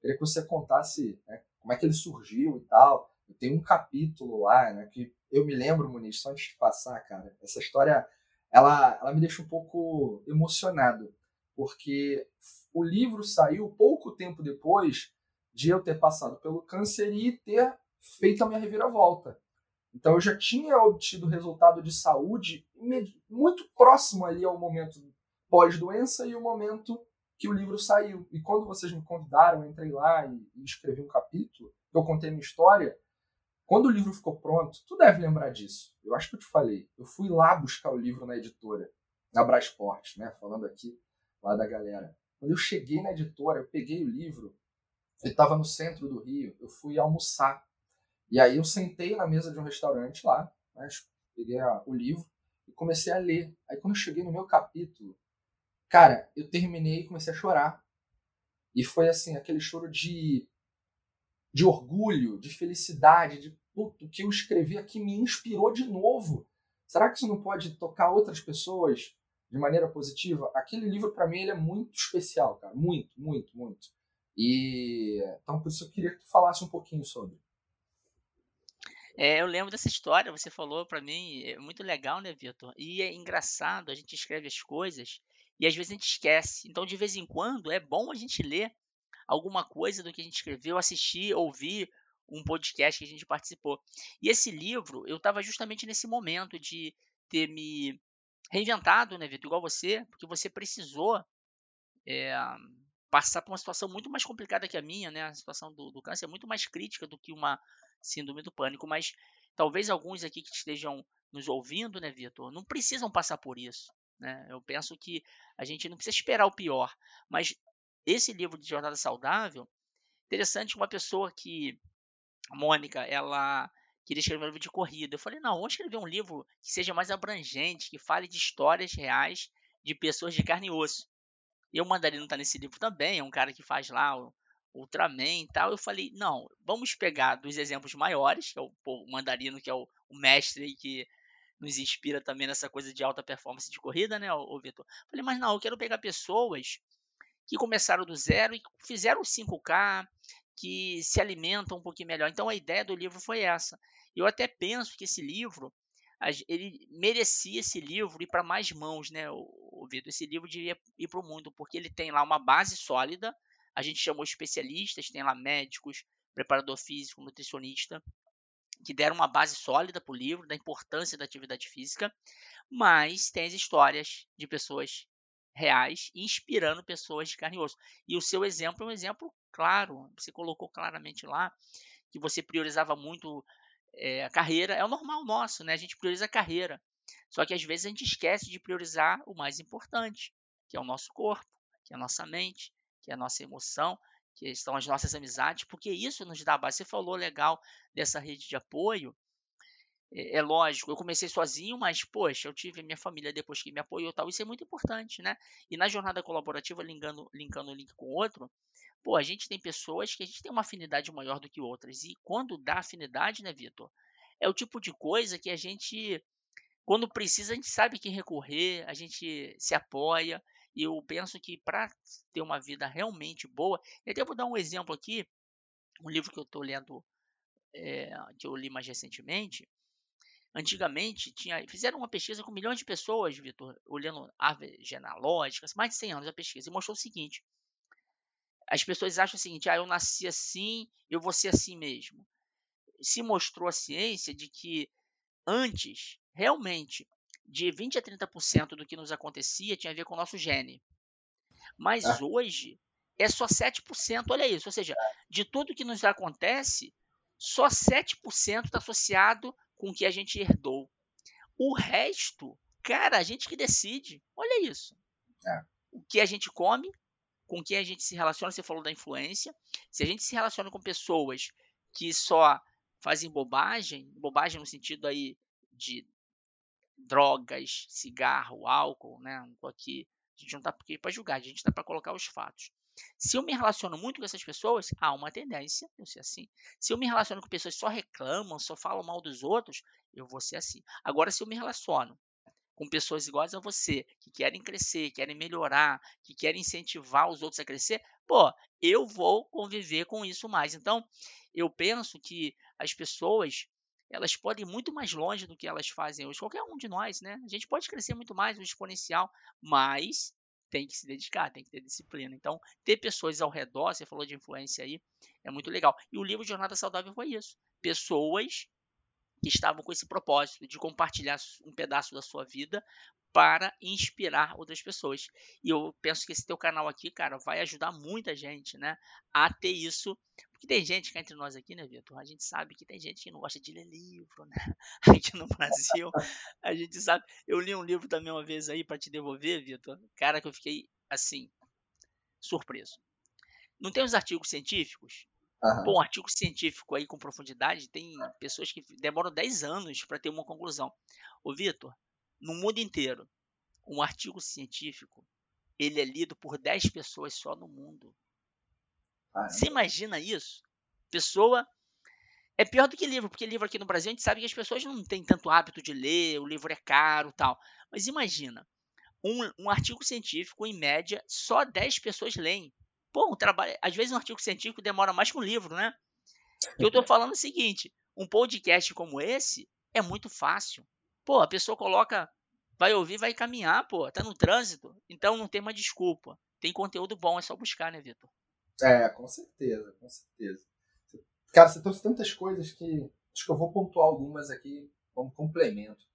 Queria que você contasse né, como é que ele surgiu e tal. Tem um capítulo lá, né, que eu me lembro, Muniz, só antes de passar, cara, essa história, ela, ela me deixa um pouco emocionado, porque o livro saiu pouco tempo depois de eu ter passado pelo câncer e ter feito a minha reviravolta. Então eu já tinha obtido resultado de saúde muito próximo ali ao momento pós-doença e o momento que o livro saiu. E quando vocês me convidaram, eu entrei lá e, escrevi um capítulo, eu contei minha história. Quando o livro ficou pronto, tu deve lembrar disso. Eu acho que eu te falei. Eu fui lá buscar o livro na editora, na Brasport, né? Falando aqui lá da galera. Quando eu cheguei na editora, eu peguei o livro, estava no centro do Rio, eu fui almoçar. E aí eu sentei na mesa de um restaurante lá, né? peguei o livro e comecei a ler. Aí quando eu cheguei no meu capítulo, cara, eu terminei e comecei a chorar. E foi assim, aquele choro de de orgulho, de felicidade, de puto, o que eu escrevi aqui me inspirou de novo. Será que isso não pode tocar outras pessoas de maneira positiva? Aquele livro, para mim, ele é muito especial, cara. Muito, muito, muito. E então, por isso eu queria que tu falasse um pouquinho sobre. É, eu lembro dessa história, você falou para mim, é muito legal, né, Vitor? E é engraçado, a gente escreve as coisas e às vezes a gente esquece. Então, de vez em quando, é bom a gente ler alguma coisa do que a gente escreveu, assistir, ouvir um podcast que a gente participou. E esse livro, eu estava justamente nesse momento de ter me reinventado, né, Vitor? Igual você, porque você precisou é, passar por uma situação muito mais complicada que a minha, né? A situação do, do câncer é muito mais crítica do que uma síndrome do pânico, mas talvez alguns aqui que estejam nos ouvindo, né, Vitor, não precisam passar por isso. Né? Eu penso que a gente não precisa esperar o pior, mas esse livro de Jornada Saudável, interessante, uma pessoa que, Mônica, ela queria escrever um livro de corrida. Eu falei, não, vamos escrever um livro que seja mais abrangente, que fale de histórias reais de pessoas de carne e osso. E o Mandarino está nesse livro também, é um cara que faz lá o Ultraman e tal. Eu falei, não, vamos pegar dos exemplos maiores, que é o, pô, o Mandarino, que é o, o mestre que nos inspira também nessa coisa de alta performance de corrida, né, o, Vitor? Falei, mas não, eu quero pegar pessoas que começaram do zero e fizeram 5K, que se alimentam um pouquinho melhor. Então a ideia do livro foi essa. Eu até penso que esse livro, ele merecia esse livro ir para mais mãos, né, Vitor? Esse livro devia ir para o mundo, porque ele tem lá uma base sólida. A gente chamou especialistas, tem lá médicos, preparador físico, nutricionista, que deram uma base sólida para o livro, da importância da atividade física, mas tem as histórias de pessoas reais, inspirando pessoas de carne e osso. E o seu exemplo é um exemplo claro, você colocou claramente lá que você priorizava muito é, a carreira. É o normal nosso, né? A gente prioriza a carreira. Só que às vezes a gente esquece de priorizar o mais importante, que é o nosso corpo, que é a nossa mente, que é a nossa emoção, que são as nossas amizades, porque isso nos dá base. Você falou legal dessa rede de apoio. É, é, lógico, eu comecei sozinho, mas, poxa, eu tive minha família depois que me apoiou tal. Isso é muito importante, né? E na jornada colaborativa, linkando, linkando um link com outro, pô, a gente tem pessoas que a gente tem uma afinidade maior do que outras. E quando dá afinidade, né, Vitor? É o tipo de coisa que a gente, quando precisa, a gente sabe quem recorrer, a gente se apoia. E eu penso que para ter uma vida realmente boa, eu até vou dar um exemplo aqui, um livro que eu estou lendo, é, que eu li mais recentemente, Antigamente, tinha, fizeram uma pesquisa com milhões de pessoas, Vitor, olhando árvores genealógicas, mais de 100 anos a pesquisa, e mostrou o seguinte: as pessoas acham o seguinte, ah, eu nasci assim, eu vou ser assim mesmo. Se mostrou a ciência de que antes, realmente, de 20 a 30% do que nos acontecia tinha a ver com o nosso gene. Mas ah. hoje é só 7%, olha isso, ou seja, de tudo que nos acontece, só 7% está associado com o que a gente herdou. O resto, cara, a gente que decide. Olha isso. É. O que a gente come, com quem a gente se relaciona, você falou da influência. Se a gente se relaciona com pessoas que só fazem bobagem, bobagem no sentido aí de drogas, cigarro, álcool, né? Aqui, a gente não está aqui para julgar, a gente está para colocar os fatos. Se eu me relaciono muito com essas pessoas, há uma tendência eu ser assim. Se eu me relaciono com pessoas que só reclamam, só falam mal dos outros, eu vou ser assim. Agora, se eu me relaciono com pessoas iguais a você, que querem crescer, querem melhorar, que querem incentivar os outros a crescer, pô, eu vou conviver com isso mais. Então, eu penso que as pessoas elas podem ir muito mais longe do que elas fazem hoje. Qualquer um de nós, né? A gente pode crescer muito mais no exponencial, mas tem que se dedicar, tem que ter disciplina. Então, ter pessoas ao redor, você falou de influência aí, é muito legal. E o livro Jornada Saudável foi isso. Pessoas que estavam com esse propósito de compartilhar um pedaço da sua vida para inspirar outras pessoas. E eu penso que esse teu canal aqui, cara, vai ajudar muita gente, né, a ter isso. Porque tem gente que entre nós aqui, né, Vitor? A gente sabe que tem gente que não gosta de ler livro, né? Aqui no Brasil, a gente sabe. Eu li um livro também uma vez aí para te devolver, Vitor. Cara, que eu fiquei assim surpreso. Não tem os artigos científicos? Uhum. Bom, artigo científico aí com profundidade, tem pessoas que demoram 10 anos para ter uma conclusão. Ô, Vitor, no mundo inteiro, um artigo científico, ele é lido por 10 pessoas só no mundo. Você imagina isso? Pessoa é pior do que livro, porque livro aqui no Brasil a gente sabe que as pessoas não têm tanto hábito de ler, o livro é caro tal. Mas imagina, um, um artigo científico, em média, só 10 pessoas leem. Pô, um trabalho, às vezes um artigo científico demora mais que um livro, né? E eu tô falando o seguinte, um podcast como esse é muito fácil. Pô, a pessoa coloca, vai ouvir, vai caminhar, pô, tá no trânsito, então não tem uma desculpa. Tem conteúdo bom, é só buscar, né, Vitor? É, com certeza, com certeza. Cara, você trouxe tantas coisas que acho que eu vou pontuar algumas aqui como complemento.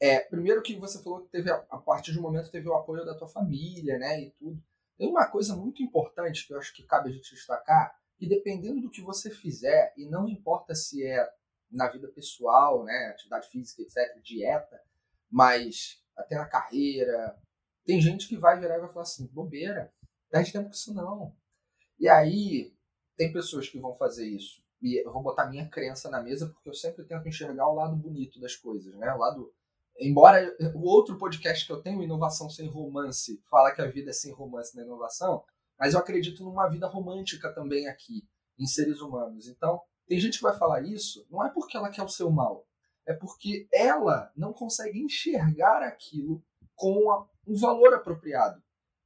É, primeiro que você falou que teve a, a partir de um momento teve o apoio da tua família, né, e tudo. Tem uma coisa muito importante que eu acho que cabe a gente destacar, que dependendo do que você fizer, e não importa se é na vida pessoal, né, atividade física, etc, dieta, mas até na carreira, tem gente que vai virar e vai falar assim, bobeira, perde tempo com isso não. E aí, tem pessoas que vão fazer isso, e eu vou botar minha crença na mesa, porque eu sempre tento enxergar o lado bonito das coisas, né, o lado... Embora o outro podcast que eu tenho, Inovação Sem Romance, fala que a vida é sem romance na inovação, mas eu acredito numa vida romântica também aqui, em seres humanos. Então, tem gente que vai falar isso, não é porque ela quer o seu mal, é porque ela não consegue enxergar aquilo com a, um valor apropriado.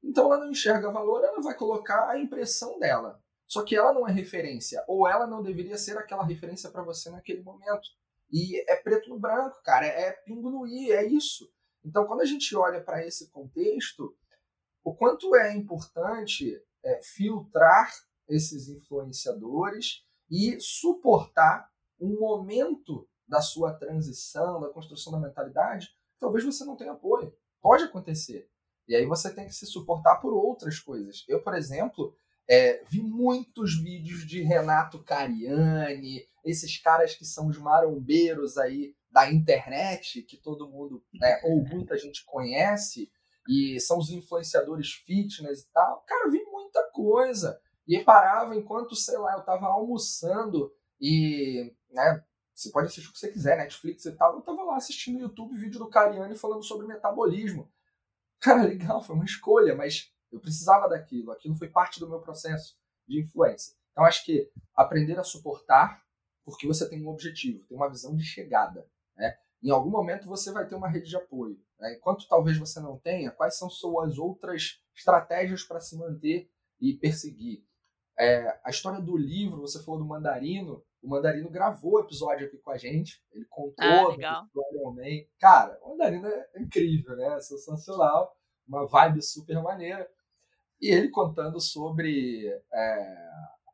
Então ela não enxerga valor, ela vai colocar a impressão dela. Só que ela não é referência, ou ela não deveria ser aquela referência para você naquele momento. E é preto no branco, cara, é pingo no i, é isso. Então quando a gente olha para esse contexto, o quanto é importante é, filtrar esses influenciadores e suportar um momento da sua transição, da construção da mentalidade, talvez você não tenha apoio. Pode acontecer. E aí você tem que se suportar por outras coisas. Eu, por exemplo, é, vi muitos vídeos de Renato Cariani, esses caras que são os marombeiros aí da internet, que todo mundo, né, ou muita gente conhece, e são os influenciadores fitness e tal. Cara, vi muita coisa. E parava enquanto, sei lá, eu tava almoçando e, né, você pode assistir o que você quiser, Netflix e tal. Eu tava lá assistindo YouTube vídeo do Cariani falando sobre metabolismo. Cara, legal, foi uma escolha, mas eu precisava daquilo. Aquilo foi parte do meu processo de influência. Então, acho que aprender a suportar, porque você tem um objetivo, tem uma visão de chegada. Né? Em algum momento você vai ter uma rede de apoio. Né? Enquanto talvez você não tenha, quais são suas outras estratégias para se manter e perseguir? É, a história do livro, você falou do Mandarino, o Mandarino gravou o episódio aqui com a gente, ele contou ah, legal. Cara, o Mandarino é incrível, né? É sensacional, uma vibe super maneira. E ele contando sobre é,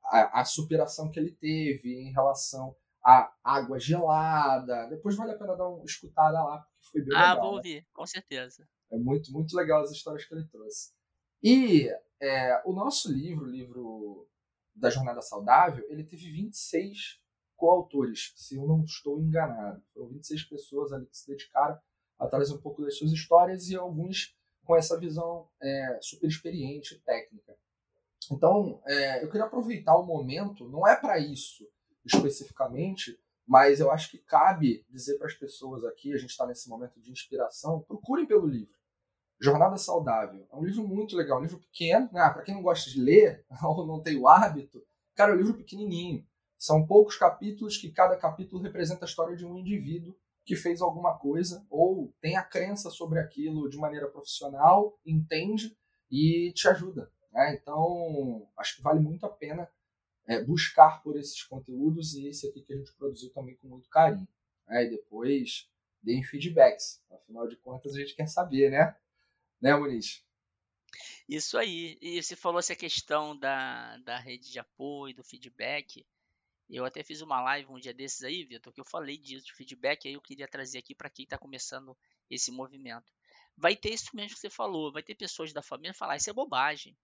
a, a, superação que ele teve em relação à água gelada. Depois vale a pena dar uma escutada lá, porque foi bem ah, legal. Ah, vou né? ouvir, com certeza. É muito, muito legal as histórias que ele trouxe. E é, o nosso livro, o livro da Jornada Saudável, ele teve 26 coautores, se eu não estou enganado. Foram 26 pessoas ali que se dedicaram a trazer um pouco das suas histórias e alguns com essa visão é, super experiente técnica. Então, é, eu queria aproveitar o momento, não é para isso especificamente, mas eu acho que cabe dizer para as pessoas aqui, a gente está nesse momento de inspiração, procurem pelo livro. Jornada Saudável. É um livro muito legal, um livro pequeno, né? para quem não gosta de ler ou não tem o hábito, cara, é um livro pequenininho. São poucos capítulos que cada capítulo representa a história de um indivíduo que fez alguma coisa ou tem a crença sobre aquilo de maneira profissional, entende e te ajuda. Né? Então, acho que vale muito a pena é, buscar por esses conteúdos e esse aqui que a gente produziu também com muito carinho. Né? E depois deem feedbacks. Afinal de contas, a gente quer saber, né? Né, Muniz? Isso aí. E você falou essa questão da, da rede de apoio, do feedback. Eu até fiz uma live um dia desses aí, Vitor, que eu falei disso, de feedback, aí eu queria trazer aqui para quem está começando esse movimento. Vai ter isso mesmo que você falou, vai ter pessoas da família falar, isso é bobagem.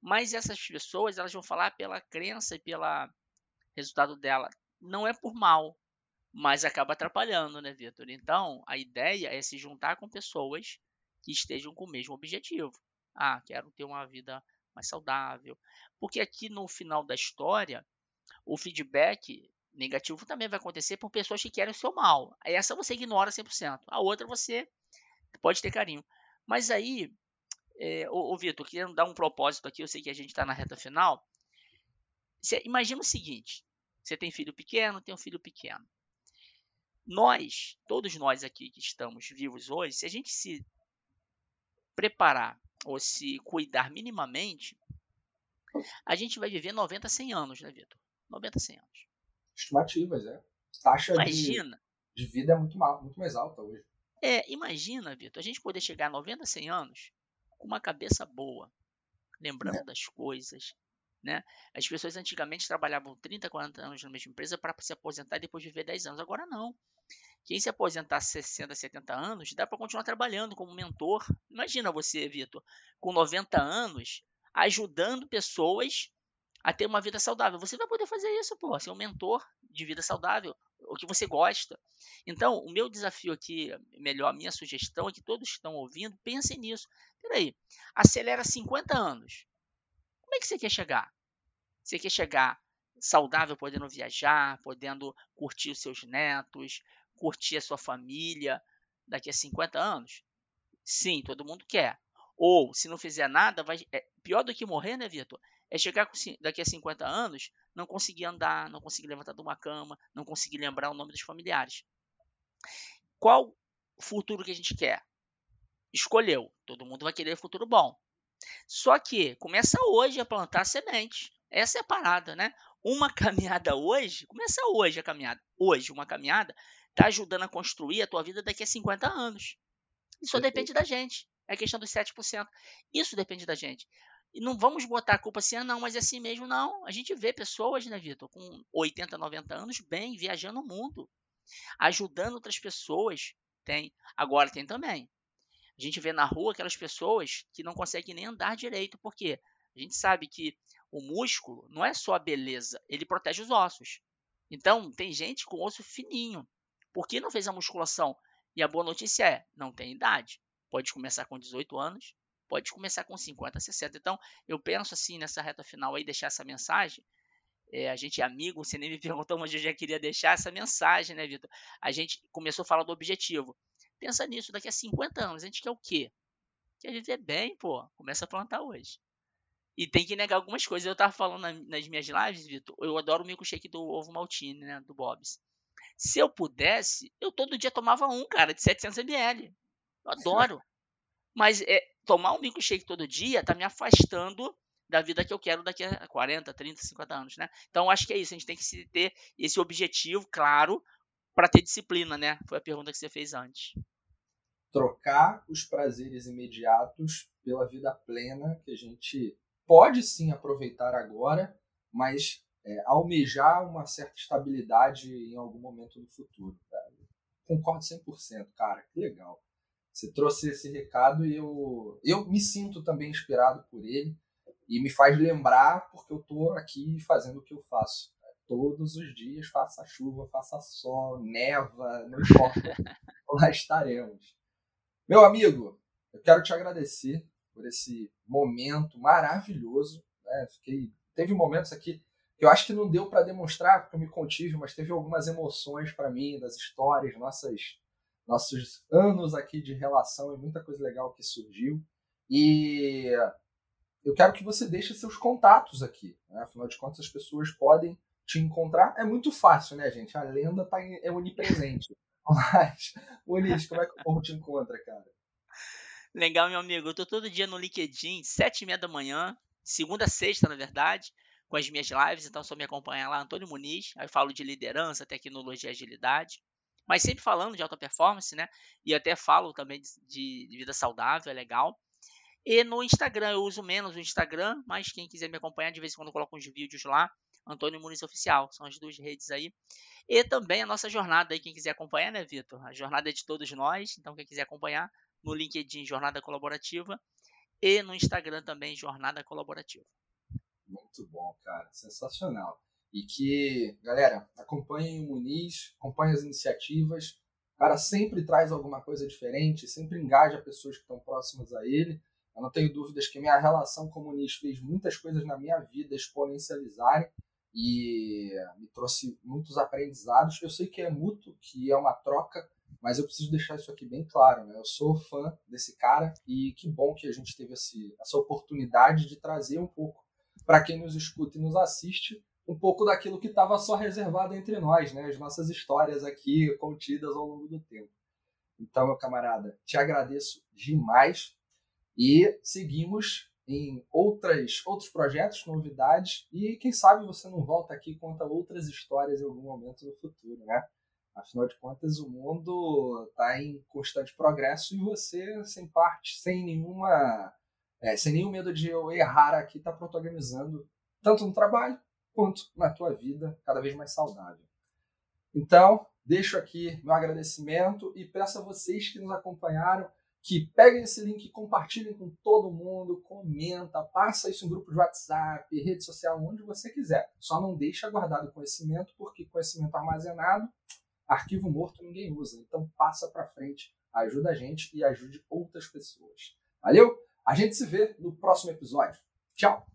Mas essas pessoas, elas vão falar pela crença e pelo resultado dela. Não é por mal, mas acaba atrapalhando, né, Vitor? Então, a ideia é se juntar com pessoas que estejam com o mesmo objetivo. Ah, quero ter uma vida mais saudável. Porque aqui no final da história, o feedback negativo também vai acontecer por pessoas que querem o seu mal. Essa você ignora 100%. A outra você pode ter carinho. Mas aí, é, ô, ô Vitor, querendo dar um propósito aqui, eu sei que a gente está na reta final. Imagina o seguinte: você tem filho pequeno, tem um filho pequeno. Nós, todos nós aqui que estamos vivos hoje, se a gente se preparar ou se cuidar minimamente, a gente vai viver 90, 100 anos, né, Vitor? 90, 100 anos. Estimativas, é. Taxa imagina, de, de vida é muito, muito mais alta hoje. É, imagina, Vitor, a gente poder chegar a 90, 100 anos com uma cabeça boa, lembrando é. das coisas, né? As pessoas antigamente trabalhavam 30, 40 anos na mesma empresa para se aposentar e depois viver 10 anos. Agora não. Quem se aposentar 60, 70 anos, dá para continuar trabalhando como mentor. Imagina você, Vitor, com 90 anos, ajudando pessoas a ter uma vida saudável. Você vai poder fazer isso, pô, ser um mentor de vida saudável, o que você gosta. Então, o meu desafio aqui, melhor, a minha sugestão é que todos que estão ouvindo pensem nisso. Peraí, acelera 50 anos. Como é que você quer chegar? Você quer chegar saudável, podendo viajar, podendo curtir os seus netos, curtir a sua família daqui a 50 anos? Sim, todo mundo quer. Ou, se não fizer nada, vai é, pior do que morrer, né, Vitor? É chegar daqui a 50 anos, não conseguir andar, não conseguir levantar de uma cama, não conseguir lembrar o nome dos familiares. Qual futuro que a gente quer? Escolheu. Todo mundo vai querer futuro bom. Só que começa hoje a plantar semente. Essa é a parada, né? Uma caminhada hoje, começa hoje a caminhada. Hoje, uma caminhada está ajudando a construir a tua vida daqui a 50 anos. Isso depende da gente. É questão dos 7%. Isso depende da gente. E não vamos botar a culpa assim, ah, não, mas é assim mesmo, não. A gente vê pessoas, né, Vitor, com 80, 90 anos, bem, viajando o mundo, ajudando outras pessoas. Tem. Agora tem também. A gente vê na rua aquelas pessoas que não conseguem nem andar direito, porque a gente sabe que o músculo não é só a beleza, ele protege os ossos. Então, tem gente com osso fininho. Por que não fez a musculação? E a boa notícia é, não tem idade. Pode começar com 18 anos, Pode começar com 50, 60. Então, eu penso assim nessa reta final aí, deixar essa mensagem. É, a gente é amigo, você nem me perguntou, mas eu já queria deixar essa mensagem, né, Vitor? A gente começou a falar do objetivo. Pensa nisso, daqui a 50 anos, a gente quer o quê? Quer viver bem, pô. Começa a plantar hoje. E tem que negar algumas coisas. Eu tava falando nas minhas lives, Vitor, eu adoro o milkshake do ovo maltine, né, do Bob's. Se eu pudesse, eu todo dia tomava um, cara, de 700 ml. Eu adoro. Mas é, tomar um milkshake todo dia tá me afastando da vida que eu quero daqui a 40, 30, 50 anos, né? Então acho que é isso, a gente tem que ter esse objetivo claro para ter disciplina, né? Foi a pergunta que você fez antes. Trocar os prazeres imediatos pela vida plena que a gente pode sim aproveitar agora, mas é, almejar uma certa estabilidade em algum momento no futuro. Cara. Concordo 100%, cara, que legal. Você trouxe esse recado e eu, eu me sinto também inspirado por ele e me faz lembrar porque eu estou aqui fazendo o que eu faço. Todos os dias, faça chuva, faça sol, neva, não importa, lá estaremos. Meu amigo, eu quero te agradecer por esse momento maravilhoso. Né? Fiquei, teve momentos aqui que eu acho que não deu para demonstrar, porque eu me contive, mas teve algumas emoções para mim, das histórias, nossas, nossos anos aqui de relação e muita coisa legal que surgiu. E eu quero que você deixe seus contatos aqui. Né? Afinal de contas, as pessoas podem te encontrar. É muito fácil, né, gente? A lenda tá é onipresente. Mas, Muniz, como é que o povo te encontra, cara? Legal, meu amigo. Eu tô todo dia no LinkedIn, sete e meia da manhã, segunda a sexta, na verdade, com as minhas lives. Então, só me acompanha lá, Antônio Muniz. Aí falo de liderança, tecnologia e agilidade. Mas sempre falando de alta performance, né? E até falo também de, de vida saudável, é legal. E no Instagram, eu uso menos o Instagram, mas quem quiser me acompanhar, de vez em quando eu coloco uns vídeos lá. Antônio Muniz Oficial, são as duas redes aí. E também a nossa jornada aí, quem quiser acompanhar, né, Vitor? A jornada é de todos nós, então quem quiser acompanhar, no LinkedIn Jornada Colaborativa e no Instagram também Jornada Colaborativa. Muito bom, cara, sensacional. E que, galera, acompanhem o Muniz, acompanhem as iniciativas. O cara sempre traz alguma coisa diferente, sempre engaja pessoas que estão próximas a ele. Eu não tenho dúvidas que minha relação com o Muniz fez muitas coisas na minha vida exponencializarem e me trouxe muitos aprendizados. Eu sei que é mútuo, que é uma troca, mas eu preciso deixar isso aqui bem claro, né? Eu sou fã desse cara e que bom que a gente teve esse, essa oportunidade de trazer um pouco para quem nos escuta e nos assiste um pouco daquilo que estava só reservado entre nós, né? As nossas histórias aqui contidas ao longo do tempo. Então, meu camarada, te agradeço demais e seguimos em outras, outros projetos, novidades e quem sabe você não volta aqui e conta outras histórias em algum momento no futuro, né? Afinal de contas, o mundo está em constante progresso e você, sem parte, sem nenhuma, é, sem nenhum medo de eu errar aqui, está protagonizando tanto no trabalho quanto na tua vida cada vez mais saudável. Então, deixo aqui meu agradecimento e peço a vocês que nos acompanharam que peguem esse link, compartilhem com todo mundo, comenta, passa isso em grupo de WhatsApp, rede social, onde você quiser. Só não deixa guardado conhecimento, porque conhecimento armazenado Arquivo morto ninguém usa, então passa para frente, ajuda a gente e ajude outras pessoas. Valeu? A gente se vê no próximo episódio. Tchau!